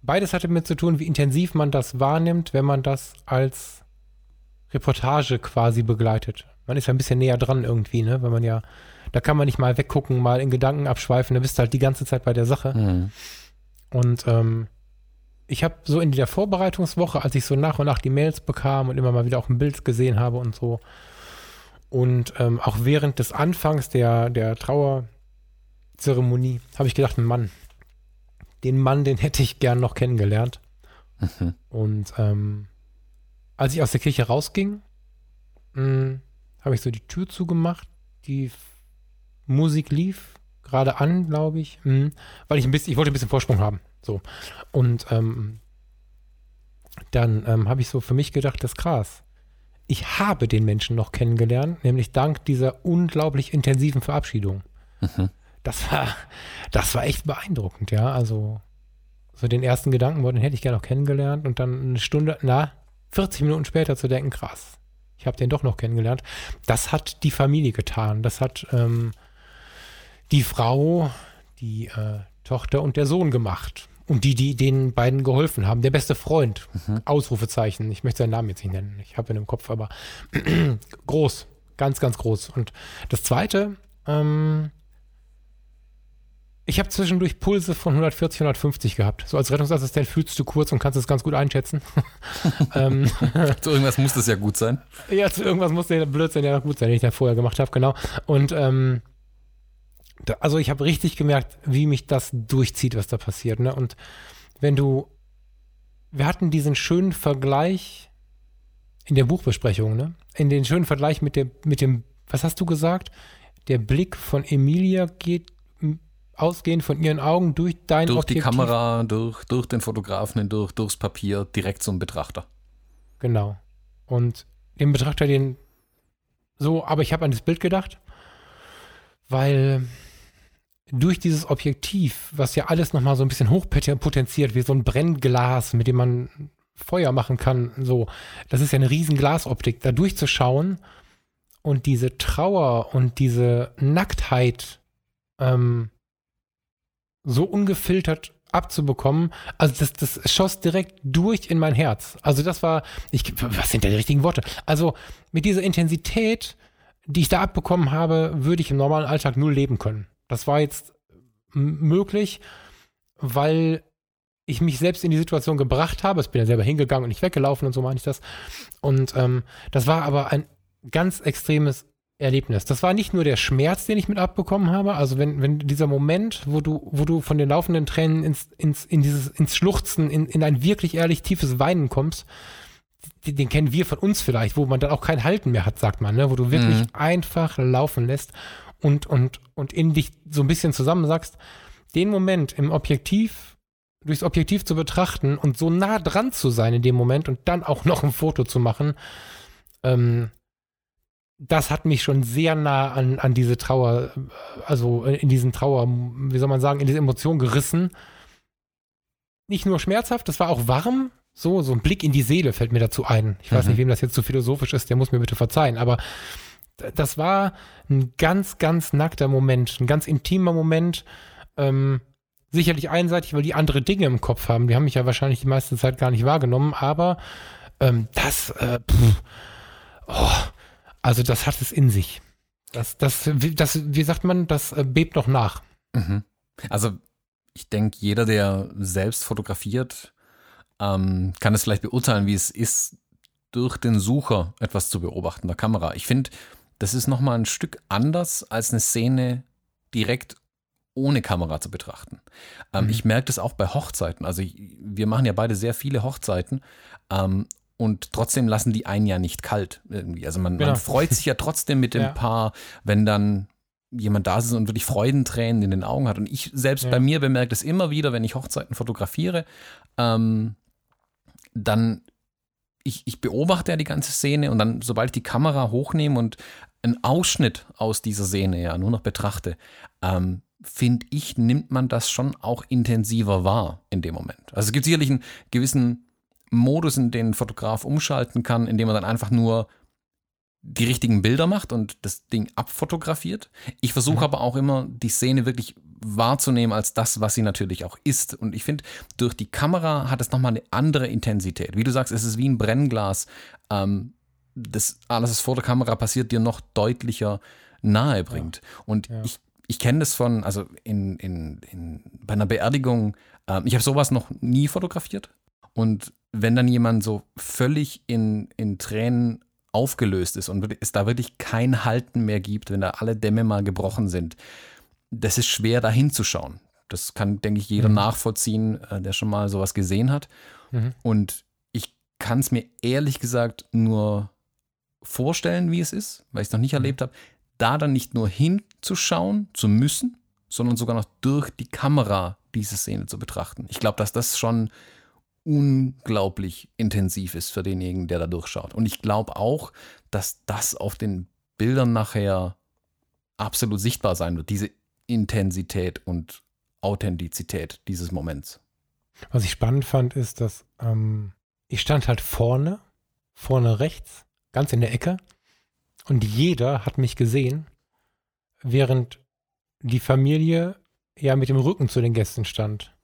beides hatte mit zu tun, wie intensiv man das wahrnimmt, wenn man das als Reportage quasi begleitet. Man ist ja ein bisschen näher dran irgendwie, ne? Wenn man ja, da kann man nicht mal weggucken, mal in Gedanken abschweifen, da bist du halt die ganze Zeit bei der Sache. Mhm. Und ähm, ich habe so in der Vorbereitungswoche, als ich so nach und nach die Mails bekam und immer mal wieder auch ein Bild gesehen habe und so, und ähm, auch während des Anfangs der, der Trauerzeremonie habe ich gedacht, Mann, den Mann, den hätte ich gern noch kennengelernt. Mhm. Und ähm, als ich aus der Kirche rausging, hm, habe ich so die Tür zugemacht, die Musik lief gerade an, glaube ich, mh, hm, weil ich ein bisschen, ich wollte ein bisschen Vorsprung haben. So. Und ähm, dann ähm, habe ich so für mich gedacht, das ist krass. Ich habe den Menschen noch kennengelernt, nämlich dank dieser unglaublich intensiven Verabschiedung. Mhm das war, das war echt beeindruckend, ja. Also, so den ersten Gedanken, den hätte ich gerne noch kennengelernt und dann eine Stunde, na, 40 Minuten später zu denken, krass, ich habe den doch noch kennengelernt. Das hat die Familie getan. Das hat ähm, die Frau, die äh, Tochter und der Sohn gemacht. Und die, die den beiden geholfen haben. Der beste Freund. Mhm. Ausrufezeichen. Ich möchte seinen Namen jetzt nicht nennen. Ich habe ihn im Kopf, aber groß. Ganz, ganz groß. Und das zweite, ähm, ich habe zwischendurch Pulse von 140, 150 gehabt. So als Rettungsassistent fühlst du kurz und kannst es ganz gut einschätzen. ähm, zu irgendwas muss das ja gut sein. Ja, zu irgendwas muss der Blödsinn ja gut sein, den ich da vorher gemacht habe, genau. Und ähm, da, also ich habe richtig gemerkt, wie mich das durchzieht, was da passiert. Ne? Und wenn du, wir hatten diesen schönen Vergleich in der Buchbesprechung, ne? In den schönen Vergleich mit dem, mit dem, was hast du gesagt? Der Blick von Emilia geht ausgehend von ihren Augen durch dein Durch Objektiv. die Kamera, durch, durch den Fotografen, durch, durchs Papier, direkt zum Betrachter. Genau. Und dem Betrachter den so, aber ich habe an das Bild gedacht, weil durch dieses Objektiv, was ja alles nochmal so ein bisschen hochpotenziert, wie so ein Brennglas, mit dem man Feuer machen kann, so, das ist ja eine riesen Glasoptik, da durchzuschauen und diese Trauer und diese Nacktheit ähm, so ungefiltert abzubekommen. Also das, das schoss direkt durch in mein Herz. Also das war, ich, was sind da die richtigen Worte? Also mit dieser Intensität, die ich da abbekommen habe, würde ich im normalen Alltag null leben können. Das war jetzt möglich, weil ich mich selbst in die Situation gebracht habe. Ich bin ja selber hingegangen und nicht weggelaufen und so meine ich das. Und ähm, das war aber ein ganz extremes Erlebnis. Das war nicht nur der Schmerz, den ich mit abbekommen habe, also wenn, wenn dieser Moment, wo du, wo du von den laufenden Tränen ins, ins, in dieses, ins Schluchzen, in, in ein wirklich ehrlich tiefes Weinen kommst, den, den kennen wir von uns vielleicht, wo man dann auch kein Halten mehr hat, sagt man, ne? wo du wirklich mhm. einfach laufen lässt und, und, und in dich so ein bisschen zusammensagst, den Moment im Objektiv, durchs Objektiv zu betrachten und so nah dran zu sein in dem Moment und dann auch noch ein Foto zu machen, ähm, das hat mich schon sehr nah an, an diese Trauer, also in diesen Trauer, wie soll man sagen, in diese Emotion gerissen. Nicht nur schmerzhaft, das war auch warm, so, so ein Blick in die Seele fällt mir dazu ein. Ich weiß Mhm. nicht, wem das jetzt zu philosophisch ist, der muss mir bitte verzeihen, aber das war ein ganz, ganz nackter Moment, ein ganz intimer Moment. Ähm, sicherlich einseitig, weil die andere Dinge im Kopf haben. Die haben mich ja wahrscheinlich die meiste Zeit gar nicht wahrgenommen, aber ähm, das, äh, pff, oh, also das hat es in sich. Das, das, das, wie sagt man, das äh, bebt noch nach. Mhm. Also ich denke, jeder, der selbst fotografiert, ähm, kann es vielleicht beurteilen, wie es ist, durch den Sucher etwas zu beobachten, der Kamera. Ich finde, das ist nochmal ein Stück anders, als eine Szene direkt ohne Kamera zu betrachten. Ähm, Mhm. Ich merke das auch bei Hochzeiten. Also wir machen ja beide sehr viele Hochzeiten ähm, und trotzdem lassen die einen ja nicht kalt irgendwie. Also man, Genau. man freut sich ja trotzdem mit dem Ja. Paar, wenn dann jemand da ist und wirklich Freudentränen in den Augen hat. Und ich selbst Ja. bei mir bemerke das immer wieder, wenn ich Hochzeiten fotografiere, ähm, dann ich, ich beobachte ja die ganze Szene und dann, sobald ich die Kamera hochnehme und einen Ausschnitt aus dieser Szene ja nur noch betrachte, ähm, finde ich, nimmt man das schon auch intensiver wahr in dem Moment. Also es gibt sicherlich einen gewissen Modus, in den ein Fotograf umschalten kann, indem er dann einfach nur die richtigen Bilder macht und das Ding abfotografiert. Ich versuche Mhm. aber auch immer, die Szene wirklich wahrzunehmen als das, was sie natürlich auch ist. Und ich finde, durch die Kamera hat es nochmal eine andere Intensität. Wie du sagst, es ist wie ein Brennglas. Ähm, das alles, was vor der Kamera passiert, dir noch deutlicher nahe bringt. Und Ja. ich, ich kenne das von, also in, in, in, bei einer Beerdigung, ähm, ich habe sowas noch nie fotografiert. Und wenn dann jemand so völlig in, in Tränen aufgelöst ist und es da wirklich kein Halten mehr gibt, wenn da alle Dämme mal gebrochen sind, das ist schwer da hinzuschauen. Das kann, denke ich, jeder Mhm. nachvollziehen, äh, der schon mal sowas gesehen hat. Mhm. Und ich kann es mir ehrlich gesagt nur vorstellen, wie es ist, weil ich es noch nicht Mhm. erlebt habe, da dann nicht nur hinzuschauen zu müssen, sondern sogar noch durch die Kamera diese Szene zu betrachten. Ich glaube, dass das schon unglaublich intensiv ist für denjenigen, der da durchschaut. Und ich glaube auch, dass das auf den Bildern nachher absolut sichtbar sein wird, diese Intensität und Authentizität dieses Moments. Was ich spannend fand, ist, dass ähm, ich stand halt vorne, vorne rechts, ganz in der Ecke, und jeder hat mich gesehen, während die Familie ja mit dem Rücken zu den Gästen stand.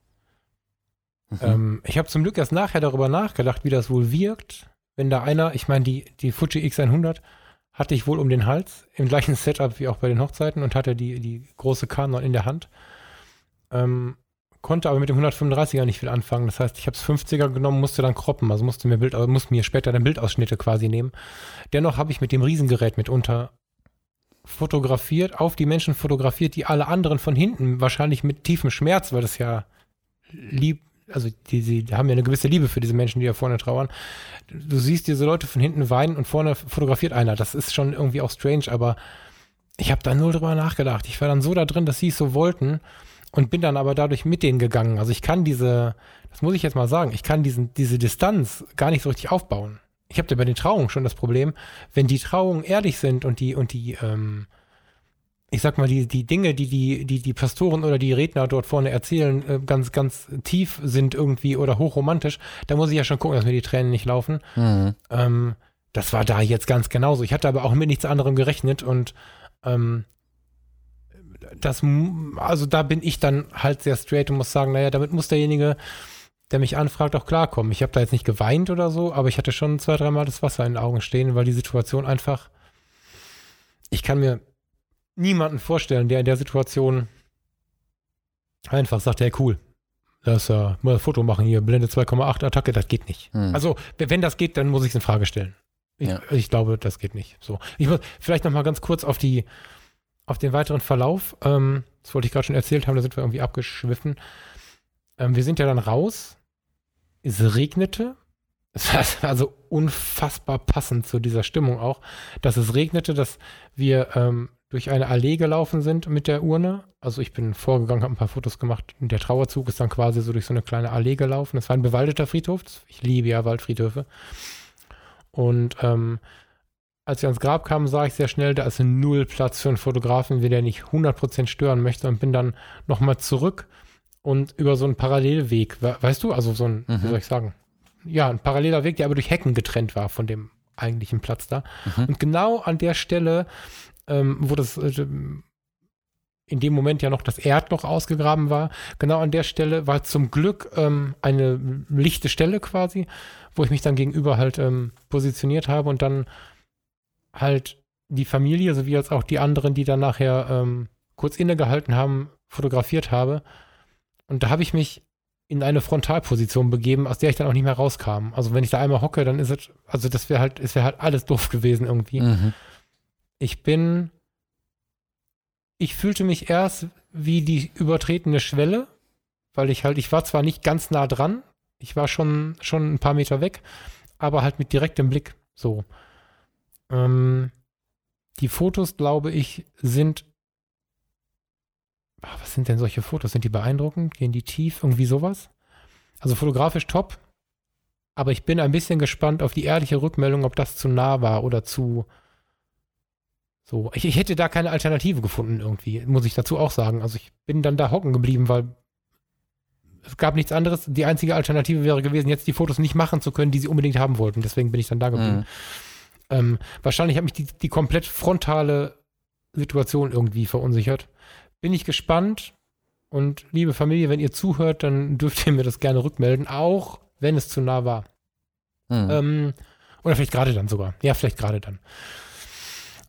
Mhm. Ähm, ich habe zum Glück erst nachher darüber nachgedacht, wie das wohl wirkt, wenn da einer, ich meine, die, die Fuji X100 hatte ich wohl um den Hals, im gleichen Setup wie auch bei den Hochzeiten und hatte die, die große Canon in der Hand. Ähm, konnte aber mit dem 135er nicht viel anfangen. Das heißt, ich habe es 50er genommen, musste dann kroppen, also musste mir Bild, also musste mir später dann Bildausschnitte quasi nehmen. Dennoch habe ich mit dem Riesengerät mitunter fotografiert, auf die Menschen fotografiert, die alle anderen von hinten wahrscheinlich mit tiefem Schmerz, weil das ja lieb, also die, die haben ja eine gewisse Liebe für diese Menschen, die da vorne trauern. Du siehst diese Leute von hinten weinen und vorne fotografiert einer. Das ist schon irgendwie auch strange, aber ich habe da null drüber nachgedacht. Ich war dann so da drin, dass sie es so wollten und bin dann aber dadurch mit denen gegangen. Also ich kann diese, das muss ich jetzt mal sagen, ich kann diesen, diese Distanz gar nicht so richtig aufbauen. Ich habe ja bei den Trauungen schon das Problem, wenn die Trauungen ehrlich sind und die, und die, ähm, ich sag mal, die, die Dinge, die die, die die Pastoren oder die Redner dort vorne erzählen, äh, ganz, ganz tief sind irgendwie oder hochromantisch, da muss ich ja schon gucken, dass mir die Tränen nicht laufen. Mhm. Ähm, das war da jetzt ganz genauso. Ich hatte aber auch mit nichts anderem gerechnet und ähm, das, also da bin ich dann halt sehr straight und muss sagen, naja, damit muss derjenige, der mich anfragt, auch klarkommen. Ich habe da jetzt nicht geweint oder so, aber ich hatte schon zwei, dreimal das Wasser in den Augen stehen, weil die Situation einfach, ich kann mir niemanden vorstellen, der in der Situation einfach sagt, hey, cool, das äh, mal ein Foto machen hier, Blende 2,8 Attacke, das geht nicht. Mhm. Also, wenn das geht, dann muss ich es in Frage stellen. Ich, Ja. ich glaube, das geht nicht. So. Ich muss vielleicht noch mal ganz kurz auf die, auf den weiteren Verlauf. Ähm, das wollte ich gerade schon erzählt haben, da sind wir irgendwie abgeschwiffen. Ähm, wir sind ja dann raus. Es regnete. Es war also unfassbar passend zu dieser Stimmung auch, dass es regnete, dass wir ähm, durch eine Allee gelaufen sind mit der Urne. Also ich bin vorgegangen, habe ein paar Fotos gemacht. Und der Trauerzug ist dann quasi so durch so eine kleine Allee gelaufen. Das war ein bewaldeter Friedhof. Ich liebe ja Waldfriedhöfe. Und ähm, als wir ans Grab kamen, sah ich sehr schnell, da ist null Platz für einen Fotografen, der nicht 100% stören möchte und bin dann nochmal zurück und über so einen Parallelweg, we- weißt du, also so ein, wie Mhm. soll ich sagen, ja, ein paralleler Weg, der aber durch Hecken getrennt war von dem eigentlichen Platz da. Mhm. Und genau an der Stelle, ähm, wo das äh, in dem Moment ja noch das Erdloch ausgegraben war, genau an der Stelle war zum Glück ähm, eine lichte Stelle quasi, wo ich mich dann gegenüber halt ähm, positioniert habe und dann halt die Familie sowie als auch die anderen, die dann nachher ähm, kurz innegehalten haben, fotografiert habe. Und da habe ich mich in eine Frontalposition begeben, aus der ich dann auch nicht mehr rauskam. Also wenn ich da einmal hocke, dann ist es, also das wäre halt, es wäre halt alles doof gewesen irgendwie. Mhm. Ich bin, ich fühlte mich erst wie die übertretene Schwelle, weil ich halt, ich war zwar nicht ganz nah dran, ich war schon, schon ein paar Meter weg, aber halt mit direktem Blick so. Ähm, die Fotos, glaube ich, sind. Ach, was sind denn solche Fotos? Sind die beeindruckend? Gehen die tief? Irgendwie sowas? Also fotografisch top. Aber ich bin ein bisschen gespannt auf die ehrliche Rückmeldung, ob das zu nah war oder zu. So, ich, ich hätte da keine Alternative gefunden irgendwie, muss ich dazu auch sagen. Also ich bin dann da hocken geblieben, weil es gab nichts anderes. Die einzige Alternative wäre gewesen, jetzt die Fotos nicht machen zu können, die sie unbedingt haben wollten. Deswegen bin ich dann da geblieben. Mhm. Ähm, wahrscheinlich hat mich die, die komplett frontale Situation irgendwie verunsichert. Bin ich gespannt. Und liebe Familie, wenn ihr zuhört, dann dürft ihr mir das gerne rückmelden, auch wenn es zu nah war. Mhm. Ähm, oder vielleicht gerade dann sogar. Ja, vielleicht gerade dann.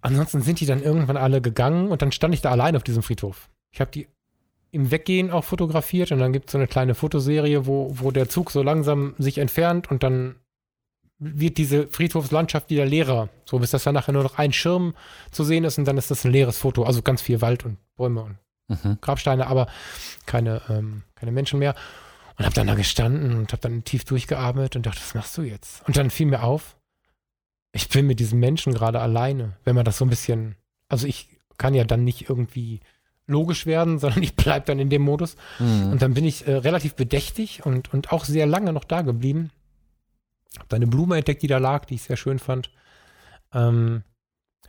Ansonsten sind die dann irgendwann alle gegangen und dann stand ich da allein auf diesem Friedhof. Ich habe die im Weggehen auch fotografiert und dann gibt es so eine kleine Fotoserie, wo, wo der Zug so langsam sich entfernt und dann wird diese Friedhofslandschaft wieder leerer. So bis das dann nachher nur noch ein Schirm zu sehen ist und dann ist das ein leeres Foto. Also ganz viel Wald und Bäume und mhm. Grabsteine, aber keine, ähm, keine Menschen mehr. Und habe dann da gestanden und habe dann tief durchgeatmet und dachte, was machst du jetzt? Und dann fiel mir auf, ich bin mit diesem Menschen gerade alleine, wenn man das so ein bisschen, also ich kann ja dann nicht irgendwie logisch werden, sondern ich bleibe dann in dem Modus. Mhm. Und dann bin ich äh, relativ bedächtig und, und auch sehr lange noch da geblieben hab da eine Blume entdeckt, die da lag, die ich sehr schön fand. Ähm,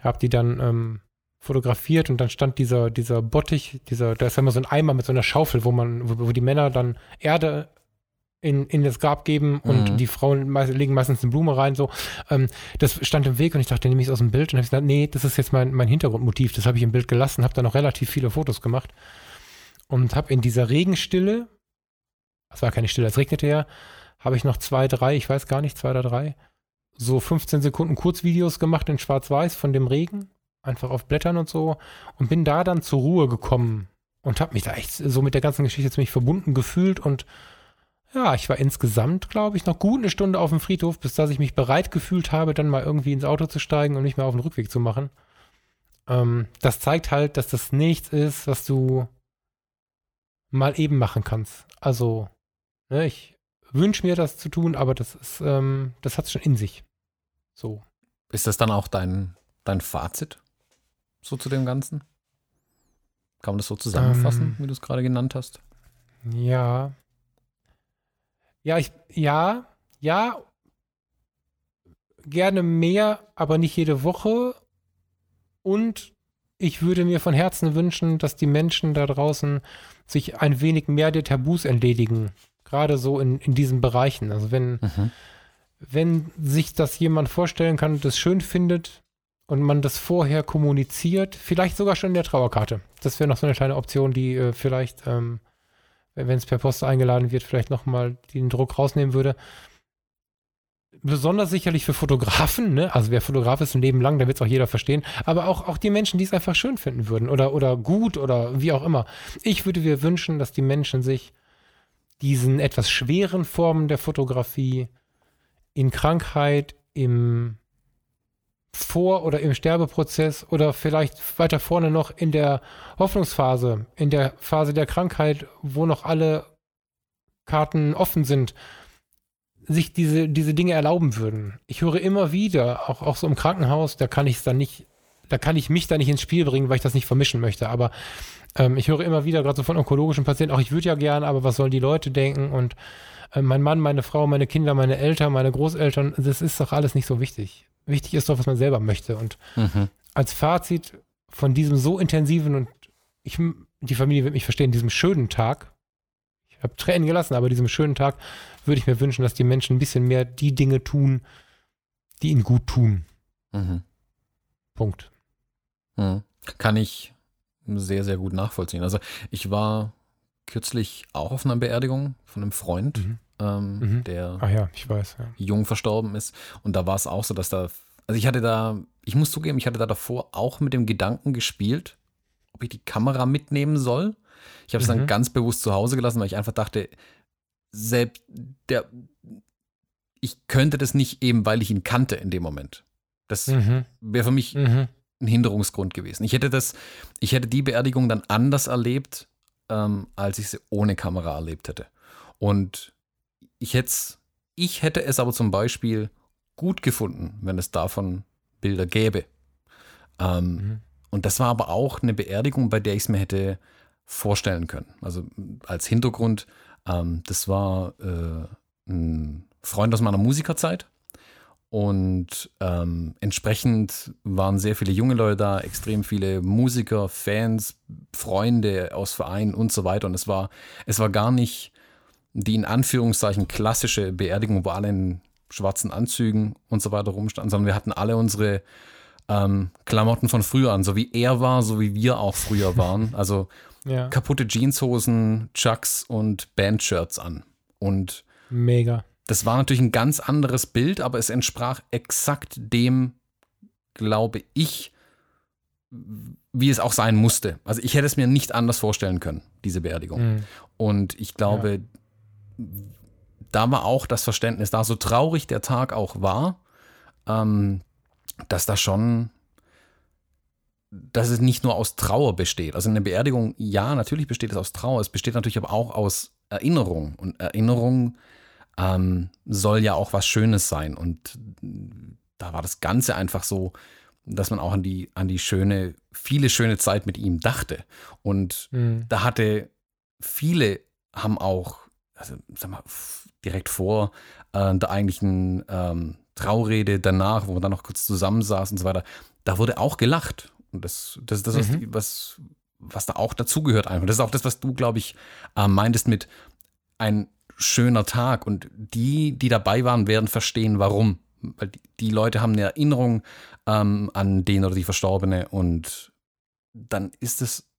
hab die dann ähm, fotografiert und dann stand dieser, dieser Bottich, dieser, da ist immer so ein Eimer mit so einer Schaufel, wo man, wo, wo die Männer dann Erde in, in das Grab geben und mhm. die Frauen meist, legen meistens eine Blume rein. So, ähm, das stand im Weg und ich dachte, nehme ich es aus dem Bild und habe gesagt, nee, das ist jetzt mein, mein Hintergrundmotiv. Das habe ich im Bild gelassen, habe dann noch relativ viele Fotos gemacht und habe in dieser Regenstille, es war keine Stille, es regnete ja, habe ich noch zwei, drei, ich weiß gar nicht, zwei oder drei, so 15 Sekunden Kurzvideos gemacht in Schwarz-Weiß von dem Regen, einfach auf Blättern und so und bin da dann zur Ruhe gekommen und habe mich da echt so mit der ganzen Geschichte ziemlich verbunden gefühlt und ja, ich war insgesamt, glaube ich, noch gut eine Stunde auf dem Friedhof, bis dass ich mich bereit gefühlt habe, dann mal irgendwie ins Auto zu steigen und nicht mehr auf den Rückweg zu machen. Ähm, das zeigt halt, dass das nichts ist, was du mal eben machen kannst. Also, ne, ich wünsche mir das zu tun, aber das ist, ähm, das hat es schon in sich. So. Ist das dann auch dein, dein Fazit? So zu dem Ganzen? Kann man das so zusammenfassen, ähm, wie du es gerade genannt hast? Ja. Ja, ich, ja, ja, gerne mehr, aber nicht jede Woche. Und ich würde mir von Herzen wünschen, dass die Menschen da draußen sich ein wenig mehr der Tabus entledigen gerade so in, in diesen Bereichen. Also wenn, mhm. wenn sich das jemand vorstellen kann und das schön findet und man das vorher kommuniziert, vielleicht sogar schon in der Trauerkarte. Das wäre noch so eine kleine Option, die äh, vielleicht, ähm, wenn es per Post eingeladen wird, vielleicht nochmal den Druck rausnehmen würde. Besonders sicherlich für Fotografen, ne? Also wer Fotograf ist ein Leben lang, da wird es auch jeder verstehen. Aber auch, auch die Menschen, die es einfach schön finden würden oder, oder gut oder wie auch immer. Ich würde mir wünschen, dass die Menschen sich diesen etwas schweren Formen der Fotografie in Krankheit, im Vor- oder im Sterbeprozess oder vielleicht weiter vorne noch in der Hoffnungsphase, in der Phase der Krankheit, wo noch alle Karten offen sind, sich diese, diese Dinge erlauben würden. Ich höre immer wieder, auch, auch so im Krankenhaus, da kann ich es dann nicht, da kann ich mich da nicht ins Spiel bringen, weil ich das nicht vermischen möchte, aber ähm, ich höre immer wieder, gerade so von onkologischen Patienten, auch ich würde ja gern, aber was sollen die Leute denken? Und äh, mein Mann, meine Frau, meine Kinder, meine Eltern, meine Großeltern, das ist doch alles nicht so wichtig. Wichtig ist doch, was man selber möchte. Und mhm. als Fazit von diesem so intensiven und ich, die Familie wird mich verstehen, diesem schönen Tag, ich habe Tränen gelassen, aber diesem schönen Tag würde ich mir wünschen, dass die Menschen ein bisschen mehr die Dinge tun, die ihnen gut tun. Mhm. Punkt. Mhm. Kann ich sehr, sehr gut nachvollziehen. Also ich war kürzlich auch auf einer Beerdigung von einem Freund, Mhm. ähm, Mhm. der Ach ja, ich weiß. Ja. jung verstorben ist. Und da war es auch so, dass da, also ich hatte da, ich muss zugeben, ich hatte da davor auch mit dem Gedanken gespielt, ob ich die Kamera mitnehmen soll. Ich habe es Mhm. dann ganz bewusst zu Hause gelassen, weil ich einfach dachte, selbst der, ich könnte das nicht eben, weil ich ihn kannte in dem Moment. Das Mhm. wäre für mich Mhm. ein Hinderungsgrund gewesen. Ich hätte das, ich hätte die Beerdigung dann anders erlebt, ähm, als ich sie ohne Kamera erlebt hätte. Und ich hätte ich hätte es aber zum Beispiel gut gefunden, wenn es davon Bilder gäbe. Ähm, Mhm. und das war aber auch eine Beerdigung, bei der ich es mir hätte vorstellen können. Also als Hintergrund, ähm, das war äh, ein Freund aus meiner Musikerzeit. Und ähm, entsprechend waren sehr viele junge Leute da, extrem viele Musiker, Fans, Freunde aus Vereinen und so weiter. Und es war, es war gar nicht die in Anführungszeichen klassische Beerdigung, wo alle in schwarzen Anzügen und so weiter rumstanden, sondern wir hatten alle unsere ähm, Klamotten von früher an, so wie er war, so wie wir auch früher waren. Also Ja, kaputte Jeanshosen, Chucks und Bandshirts an. Und mega. Das war natürlich ein ganz anderes Bild, aber es entsprach exakt dem, glaube ich, wie es auch sein musste. Also ich hätte es mir nicht anders vorstellen können, diese Beerdigung. Mhm. Und ich glaube, da war auch das Verständnis da, so traurig der Tag auch war, ähm, dass da schon, dass es nicht nur aus Trauer besteht. Also eine Beerdigung, ja, natürlich besteht es aus Trauer, es besteht natürlich aber auch aus Erinnerung. Und Erinnerung ähm, soll ja auch was Schönes sein. Und da war das Ganze einfach so, dass man auch an die, an die schöne, viele schöne Zeit mit ihm dachte. Und Mhm. da hatte viele haben auch, also sag mal, direkt vor äh, der eigentlichen ähm, Traurede danach, wo man dann noch kurz zusammensaß und so weiter, da wurde auch gelacht. Und das, das ist das, was, Mhm. die- was, was da auch dazugehört einfach. Das ist auch das, was du, glaube ich, äh, meintest mit ein schöner Tag. Und die, die dabei waren, werden verstehen, warum. Weil die, Leute haben eine Erinnerung ähm, an den oder die Verstorbene und dann ist es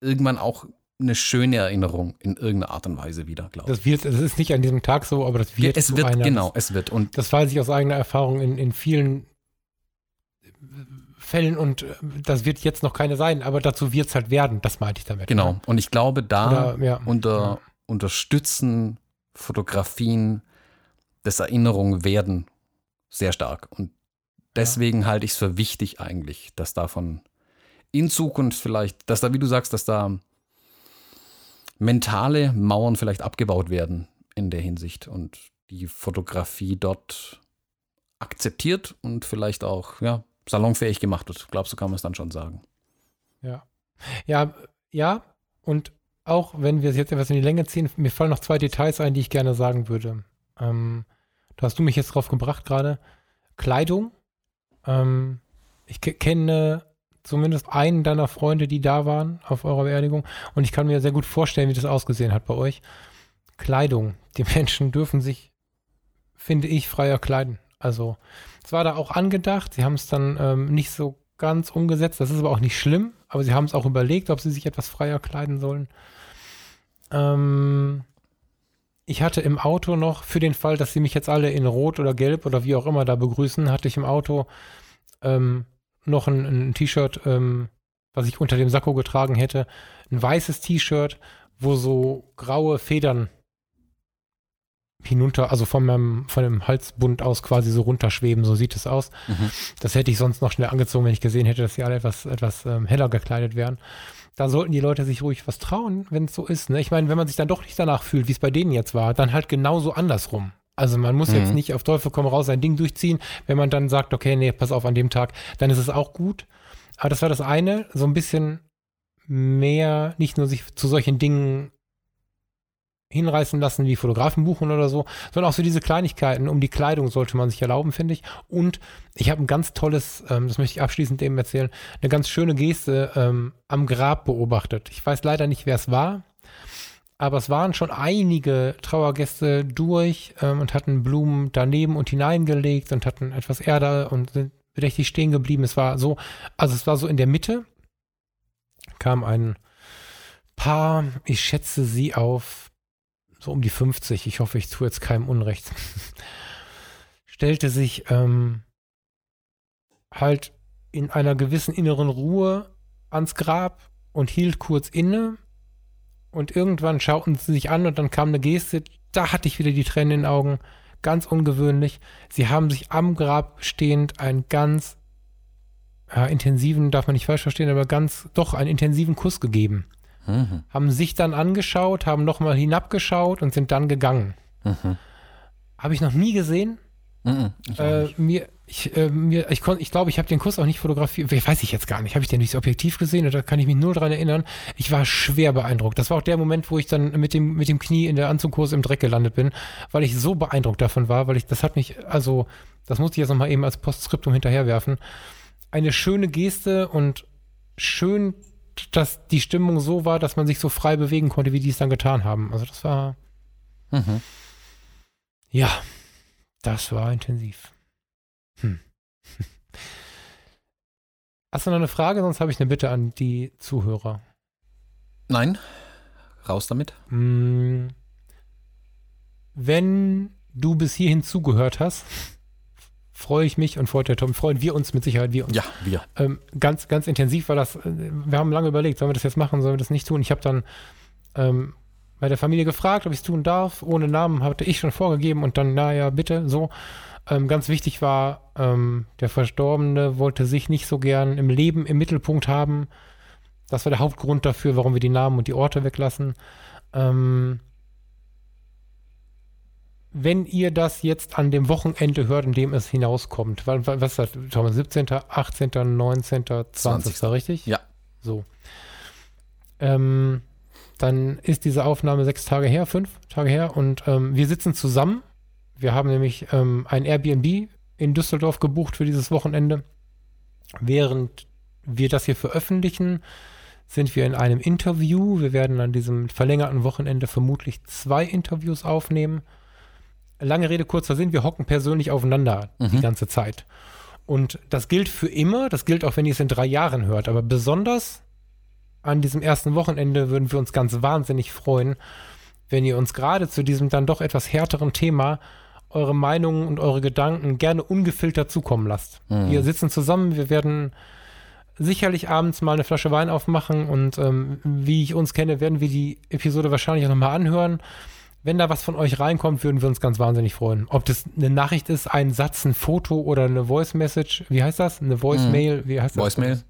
irgendwann auch eine schöne Erinnerung in irgendeiner Art und Weise wieder, glaube ich. Das wird, es ist nicht an diesem Tag so, aber das Ja, wird es zu wird, einer- genau, es wird. Und Das weiß ich aus eigener Erfahrung in, in vielen Fällen und äh, das wird jetzt noch keine sein, aber dazu wird es halt werden, das meinte ich damit. genau. Ne? Und ich glaube, da Oder, ja. unter, Ja. unterstützen Fotografien des Erinnerungen werden sehr stark. Und deswegen halte ich es für wichtig eigentlich, dass davon in Zukunft vielleicht, dass da, wie du sagst, dass da mentale Mauern vielleicht abgebaut werden in der Hinsicht und die Fotografie dort akzeptiert und vielleicht auch ja, salonfähig gemacht wird. Glaubst du, kann man es dann schon sagen? Ja. Ja, ja, und auch wenn wir es jetzt etwas in die Länge ziehen, mir fallen noch zwei Details ein, die ich gerne sagen würde. Ähm, da hast du mich jetzt drauf gebracht gerade. Kleidung. Ähm, ich ke- kenne zumindest einen deiner Freunde, die da waren auf eurer Beerdigung und ich kann mir sehr gut vorstellen, wie das ausgesehen hat bei euch. Kleidung. Die Menschen dürfen sich, finde ich, freier kleiden. Also, es war da auch angedacht. Sie haben es dann ähm, nicht so ganz umgesetzt. Das ist aber auch nicht schlimm. Aber sie haben es auch überlegt, ob sie sich etwas freier kleiden sollen. Ähm, ich hatte im Auto noch, für den Fall, dass sie mich jetzt alle in Rot oder Gelb oder wie auch immer da begrüßen, hatte ich im Auto ähm, noch ein, ein T-Shirt, ähm, was ich unter dem Sakko getragen hätte. Ein weißes T-Shirt, wo so graue Federn hinunter, also von meinem, von dem Halsbund aus quasi so runterschweben, so sieht es aus. Mhm. Das hätte ich sonst noch schnell angezogen, wenn ich gesehen hätte, dass sie alle etwas, etwas ähm, heller gekleidet wären. Da sollten die Leute sich ruhig was trauen, wenn es so ist. Ne? Ich meine, wenn man sich dann doch nicht danach fühlt, wie es bei denen jetzt war, dann halt genauso andersrum. Also man muss Mhm. jetzt nicht auf Teufel komm raus sein Ding durchziehen. Wenn man dann sagt, okay, nee, pass auf an dem Tag, dann ist es auch gut. Aber das war das eine, so ein bisschen mehr, nicht nur sich zu solchen Dingen hinreißen lassen, wie Fotografen buchen oder so, sondern auch so diese Kleinigkeiten um die Kleidung sollte man sich erlauben, finde ich. Und ich habe ein ganz tolles, ähm, das möchte ich abschließend eben erzählen, eine ganz schöne Geste ähm, am Grab beobachtet. Ich weiß leider nicht, wer es war, aber es waren schon einige Trauergäste durch ähm, und hatten Blumen daneben und hineingelegt und hatten etwas Erde und sind bedächtig stehen geblieben. Es war so, also es war so in der Mitte, kam ein Paar, ich schätze sie auf so um die 50, ich hoffe, ich tue jetzt keinem Unrecht, stellte sich ähm, halt in einer gewissen inneren Ruhe ans Grab und hielt kurz inne. Und irgendwann schauten sie sich an und dann kam eine Geste, da hatte ich wieder die Tränen in den Augen. Ganz ungewöhnlich. Sie haben sich am Grab stehend einen ganz ja, intensiven, darf man nicht falsch verstehen, aber ganz, doch einen intensiven Kuss gegeben. Mhm. Haben sich dann angeschaut, haben nochmal hinabgeschaut und sind dann gegangen. Mhm. Habe ich noch nie gesehen. Mhm, ich äh, mir, ich, äh, mir, ich, ich glaube, ich habe den Kuss auch nicht fotografiert. Weiß ich jetzt gar nicht. Habe ich den nicht so objektiv gesehen? Oder kann ich mich nur daran erinnern? Ich war schwer beeindruckt. Das war auch der Moment, wo ich dann mit dem, mit dem Knie in der Anzugkurs im Dreck gelandet bin, weil ich so beeindruckt davon war, weil ich, das hat mich, also, das musste ich jetzt nochmal eben als Postskriptum hinterherwerfen. Eine schöne Geste und schön, dass die Stimmung so war, dass man sich so frei bewegen konnte, wie die es dann getan haben. Also, das war. Mhm. Ja, das war intensiv. Hm. Hast du noch eine Frage? Sonst habe ich eine Bitte an die Zuhörer. Nein. Raus damit. Hm. Wenn du bis hierhin zugehört hast, freue ich mich und freut der Tom, freuen wir uns mit Sicherheit, wir uns. Ja, wir. Ähm, ganz, ganz intensiv, weil das, äh, wir haben lange überlegt, sollen wir das jetzt machen, sollen wir das nicht tun? Ich habe dann ähm, bei der Familie gefragt, ob ich es tun darf. Ohne Namen hatte ich schon vorgegeben und dann, naja, bitte, so. Ähm, ganz wichtig war, ähm, der Verstorbene wollte sich nicht so gern im Leben im Mittelpunkt haben. Das war der Hauptgrund dafür, warum wir die Namen und die Orte weglassen. Ähm, wenn ihr das jetzt an dem Wochenende hört, in dem es hinauskommt, was ist das, Thomas, 17., 18., 19., 20., 20. richtig? Ja. So. Ähm, dann ist diese Aufnahme sechs Tage her, fünf Tage her und ähm, wir sitzen zusammen wir haben nämlich ähm, ein Airbnb in Düsseldorf gebucht für dieses Wochenende. Während wir das hier veröffentlichen, sind wir in einem Interview. Wir werden an diesem verlängerten Wochenende vermutlich zwei Interviews aufnehmen. Lange Rede, kurzer Sinn, wir hocken persönlich aufeinander mhm. die ganze Zeit. Und das gilt für immer, das gilt auch, wenn ihr es in drei Jahren hört. Aber besonders an diesem ersten Wochenende würden wir uns ganz wahnsinnig freuen, wenn ihr uns gerade zu diesem dann doch etwas härteren Thema eure Meinungen und eure Gedanken gerne ungefiltert zukommen lasst. Mhm. Wir sitzen zusammen, wir werden sicherlich abends mal eine Flasche Wein aufmachen und ähm, wie ich uns kenne, werden wir die Episode wahrscheinlich auch nochmal anhören. Wenn da was von euch reinkommt, würden wir uns ganz wahnsinnig freuen. Ob das eine Nachricht ist, ein Satz, ein Foto oder eine Voice Message, wie heißt das? Eine Voicemail, mhm. wie heißt das? Voicemail.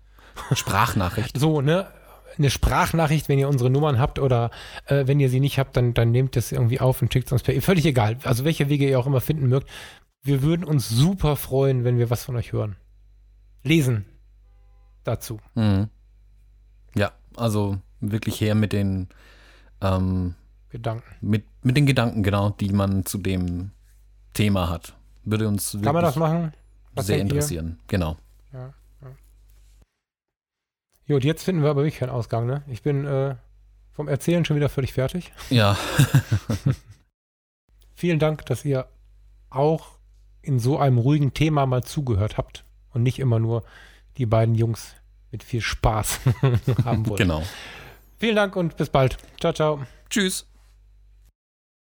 Sprachnachricht. So, ne? eine Sprachnachricht, wenn ihr unsere Nummern habt oder äh, wenn ihr sie nicht habt, dann, dann nehmt das irgendwie auf und schickt es uns per Völlig egal. Also welche Wege ihr auch immer finden mögt. Wir würden uns super freuen, wenn wir was von euch hören. Lesen dazu. Mhm. Ja, also wirklich her mit den ähm, Gedanken. Mit, mit den Gedanken, genau, die man zu dem Thema hat. Würde uns Kann man das machen? Was sehr interessieren. Ihr? Genau. Ja. Gut, jetzt finden wir aber wirklich keinen Ausgang, ne? Ich bin äh, vom Erzählen schon wieder völlig fertig. Ja. Vielen Dank, dass ihr auch in so einem ruhigen Thema mal zugehört habt und nicht immer nur die beiden Jungs mit viel Spaß haben wollt. Genau. Vielen Dank und bis bald. Ciao, ciao. Tschüss.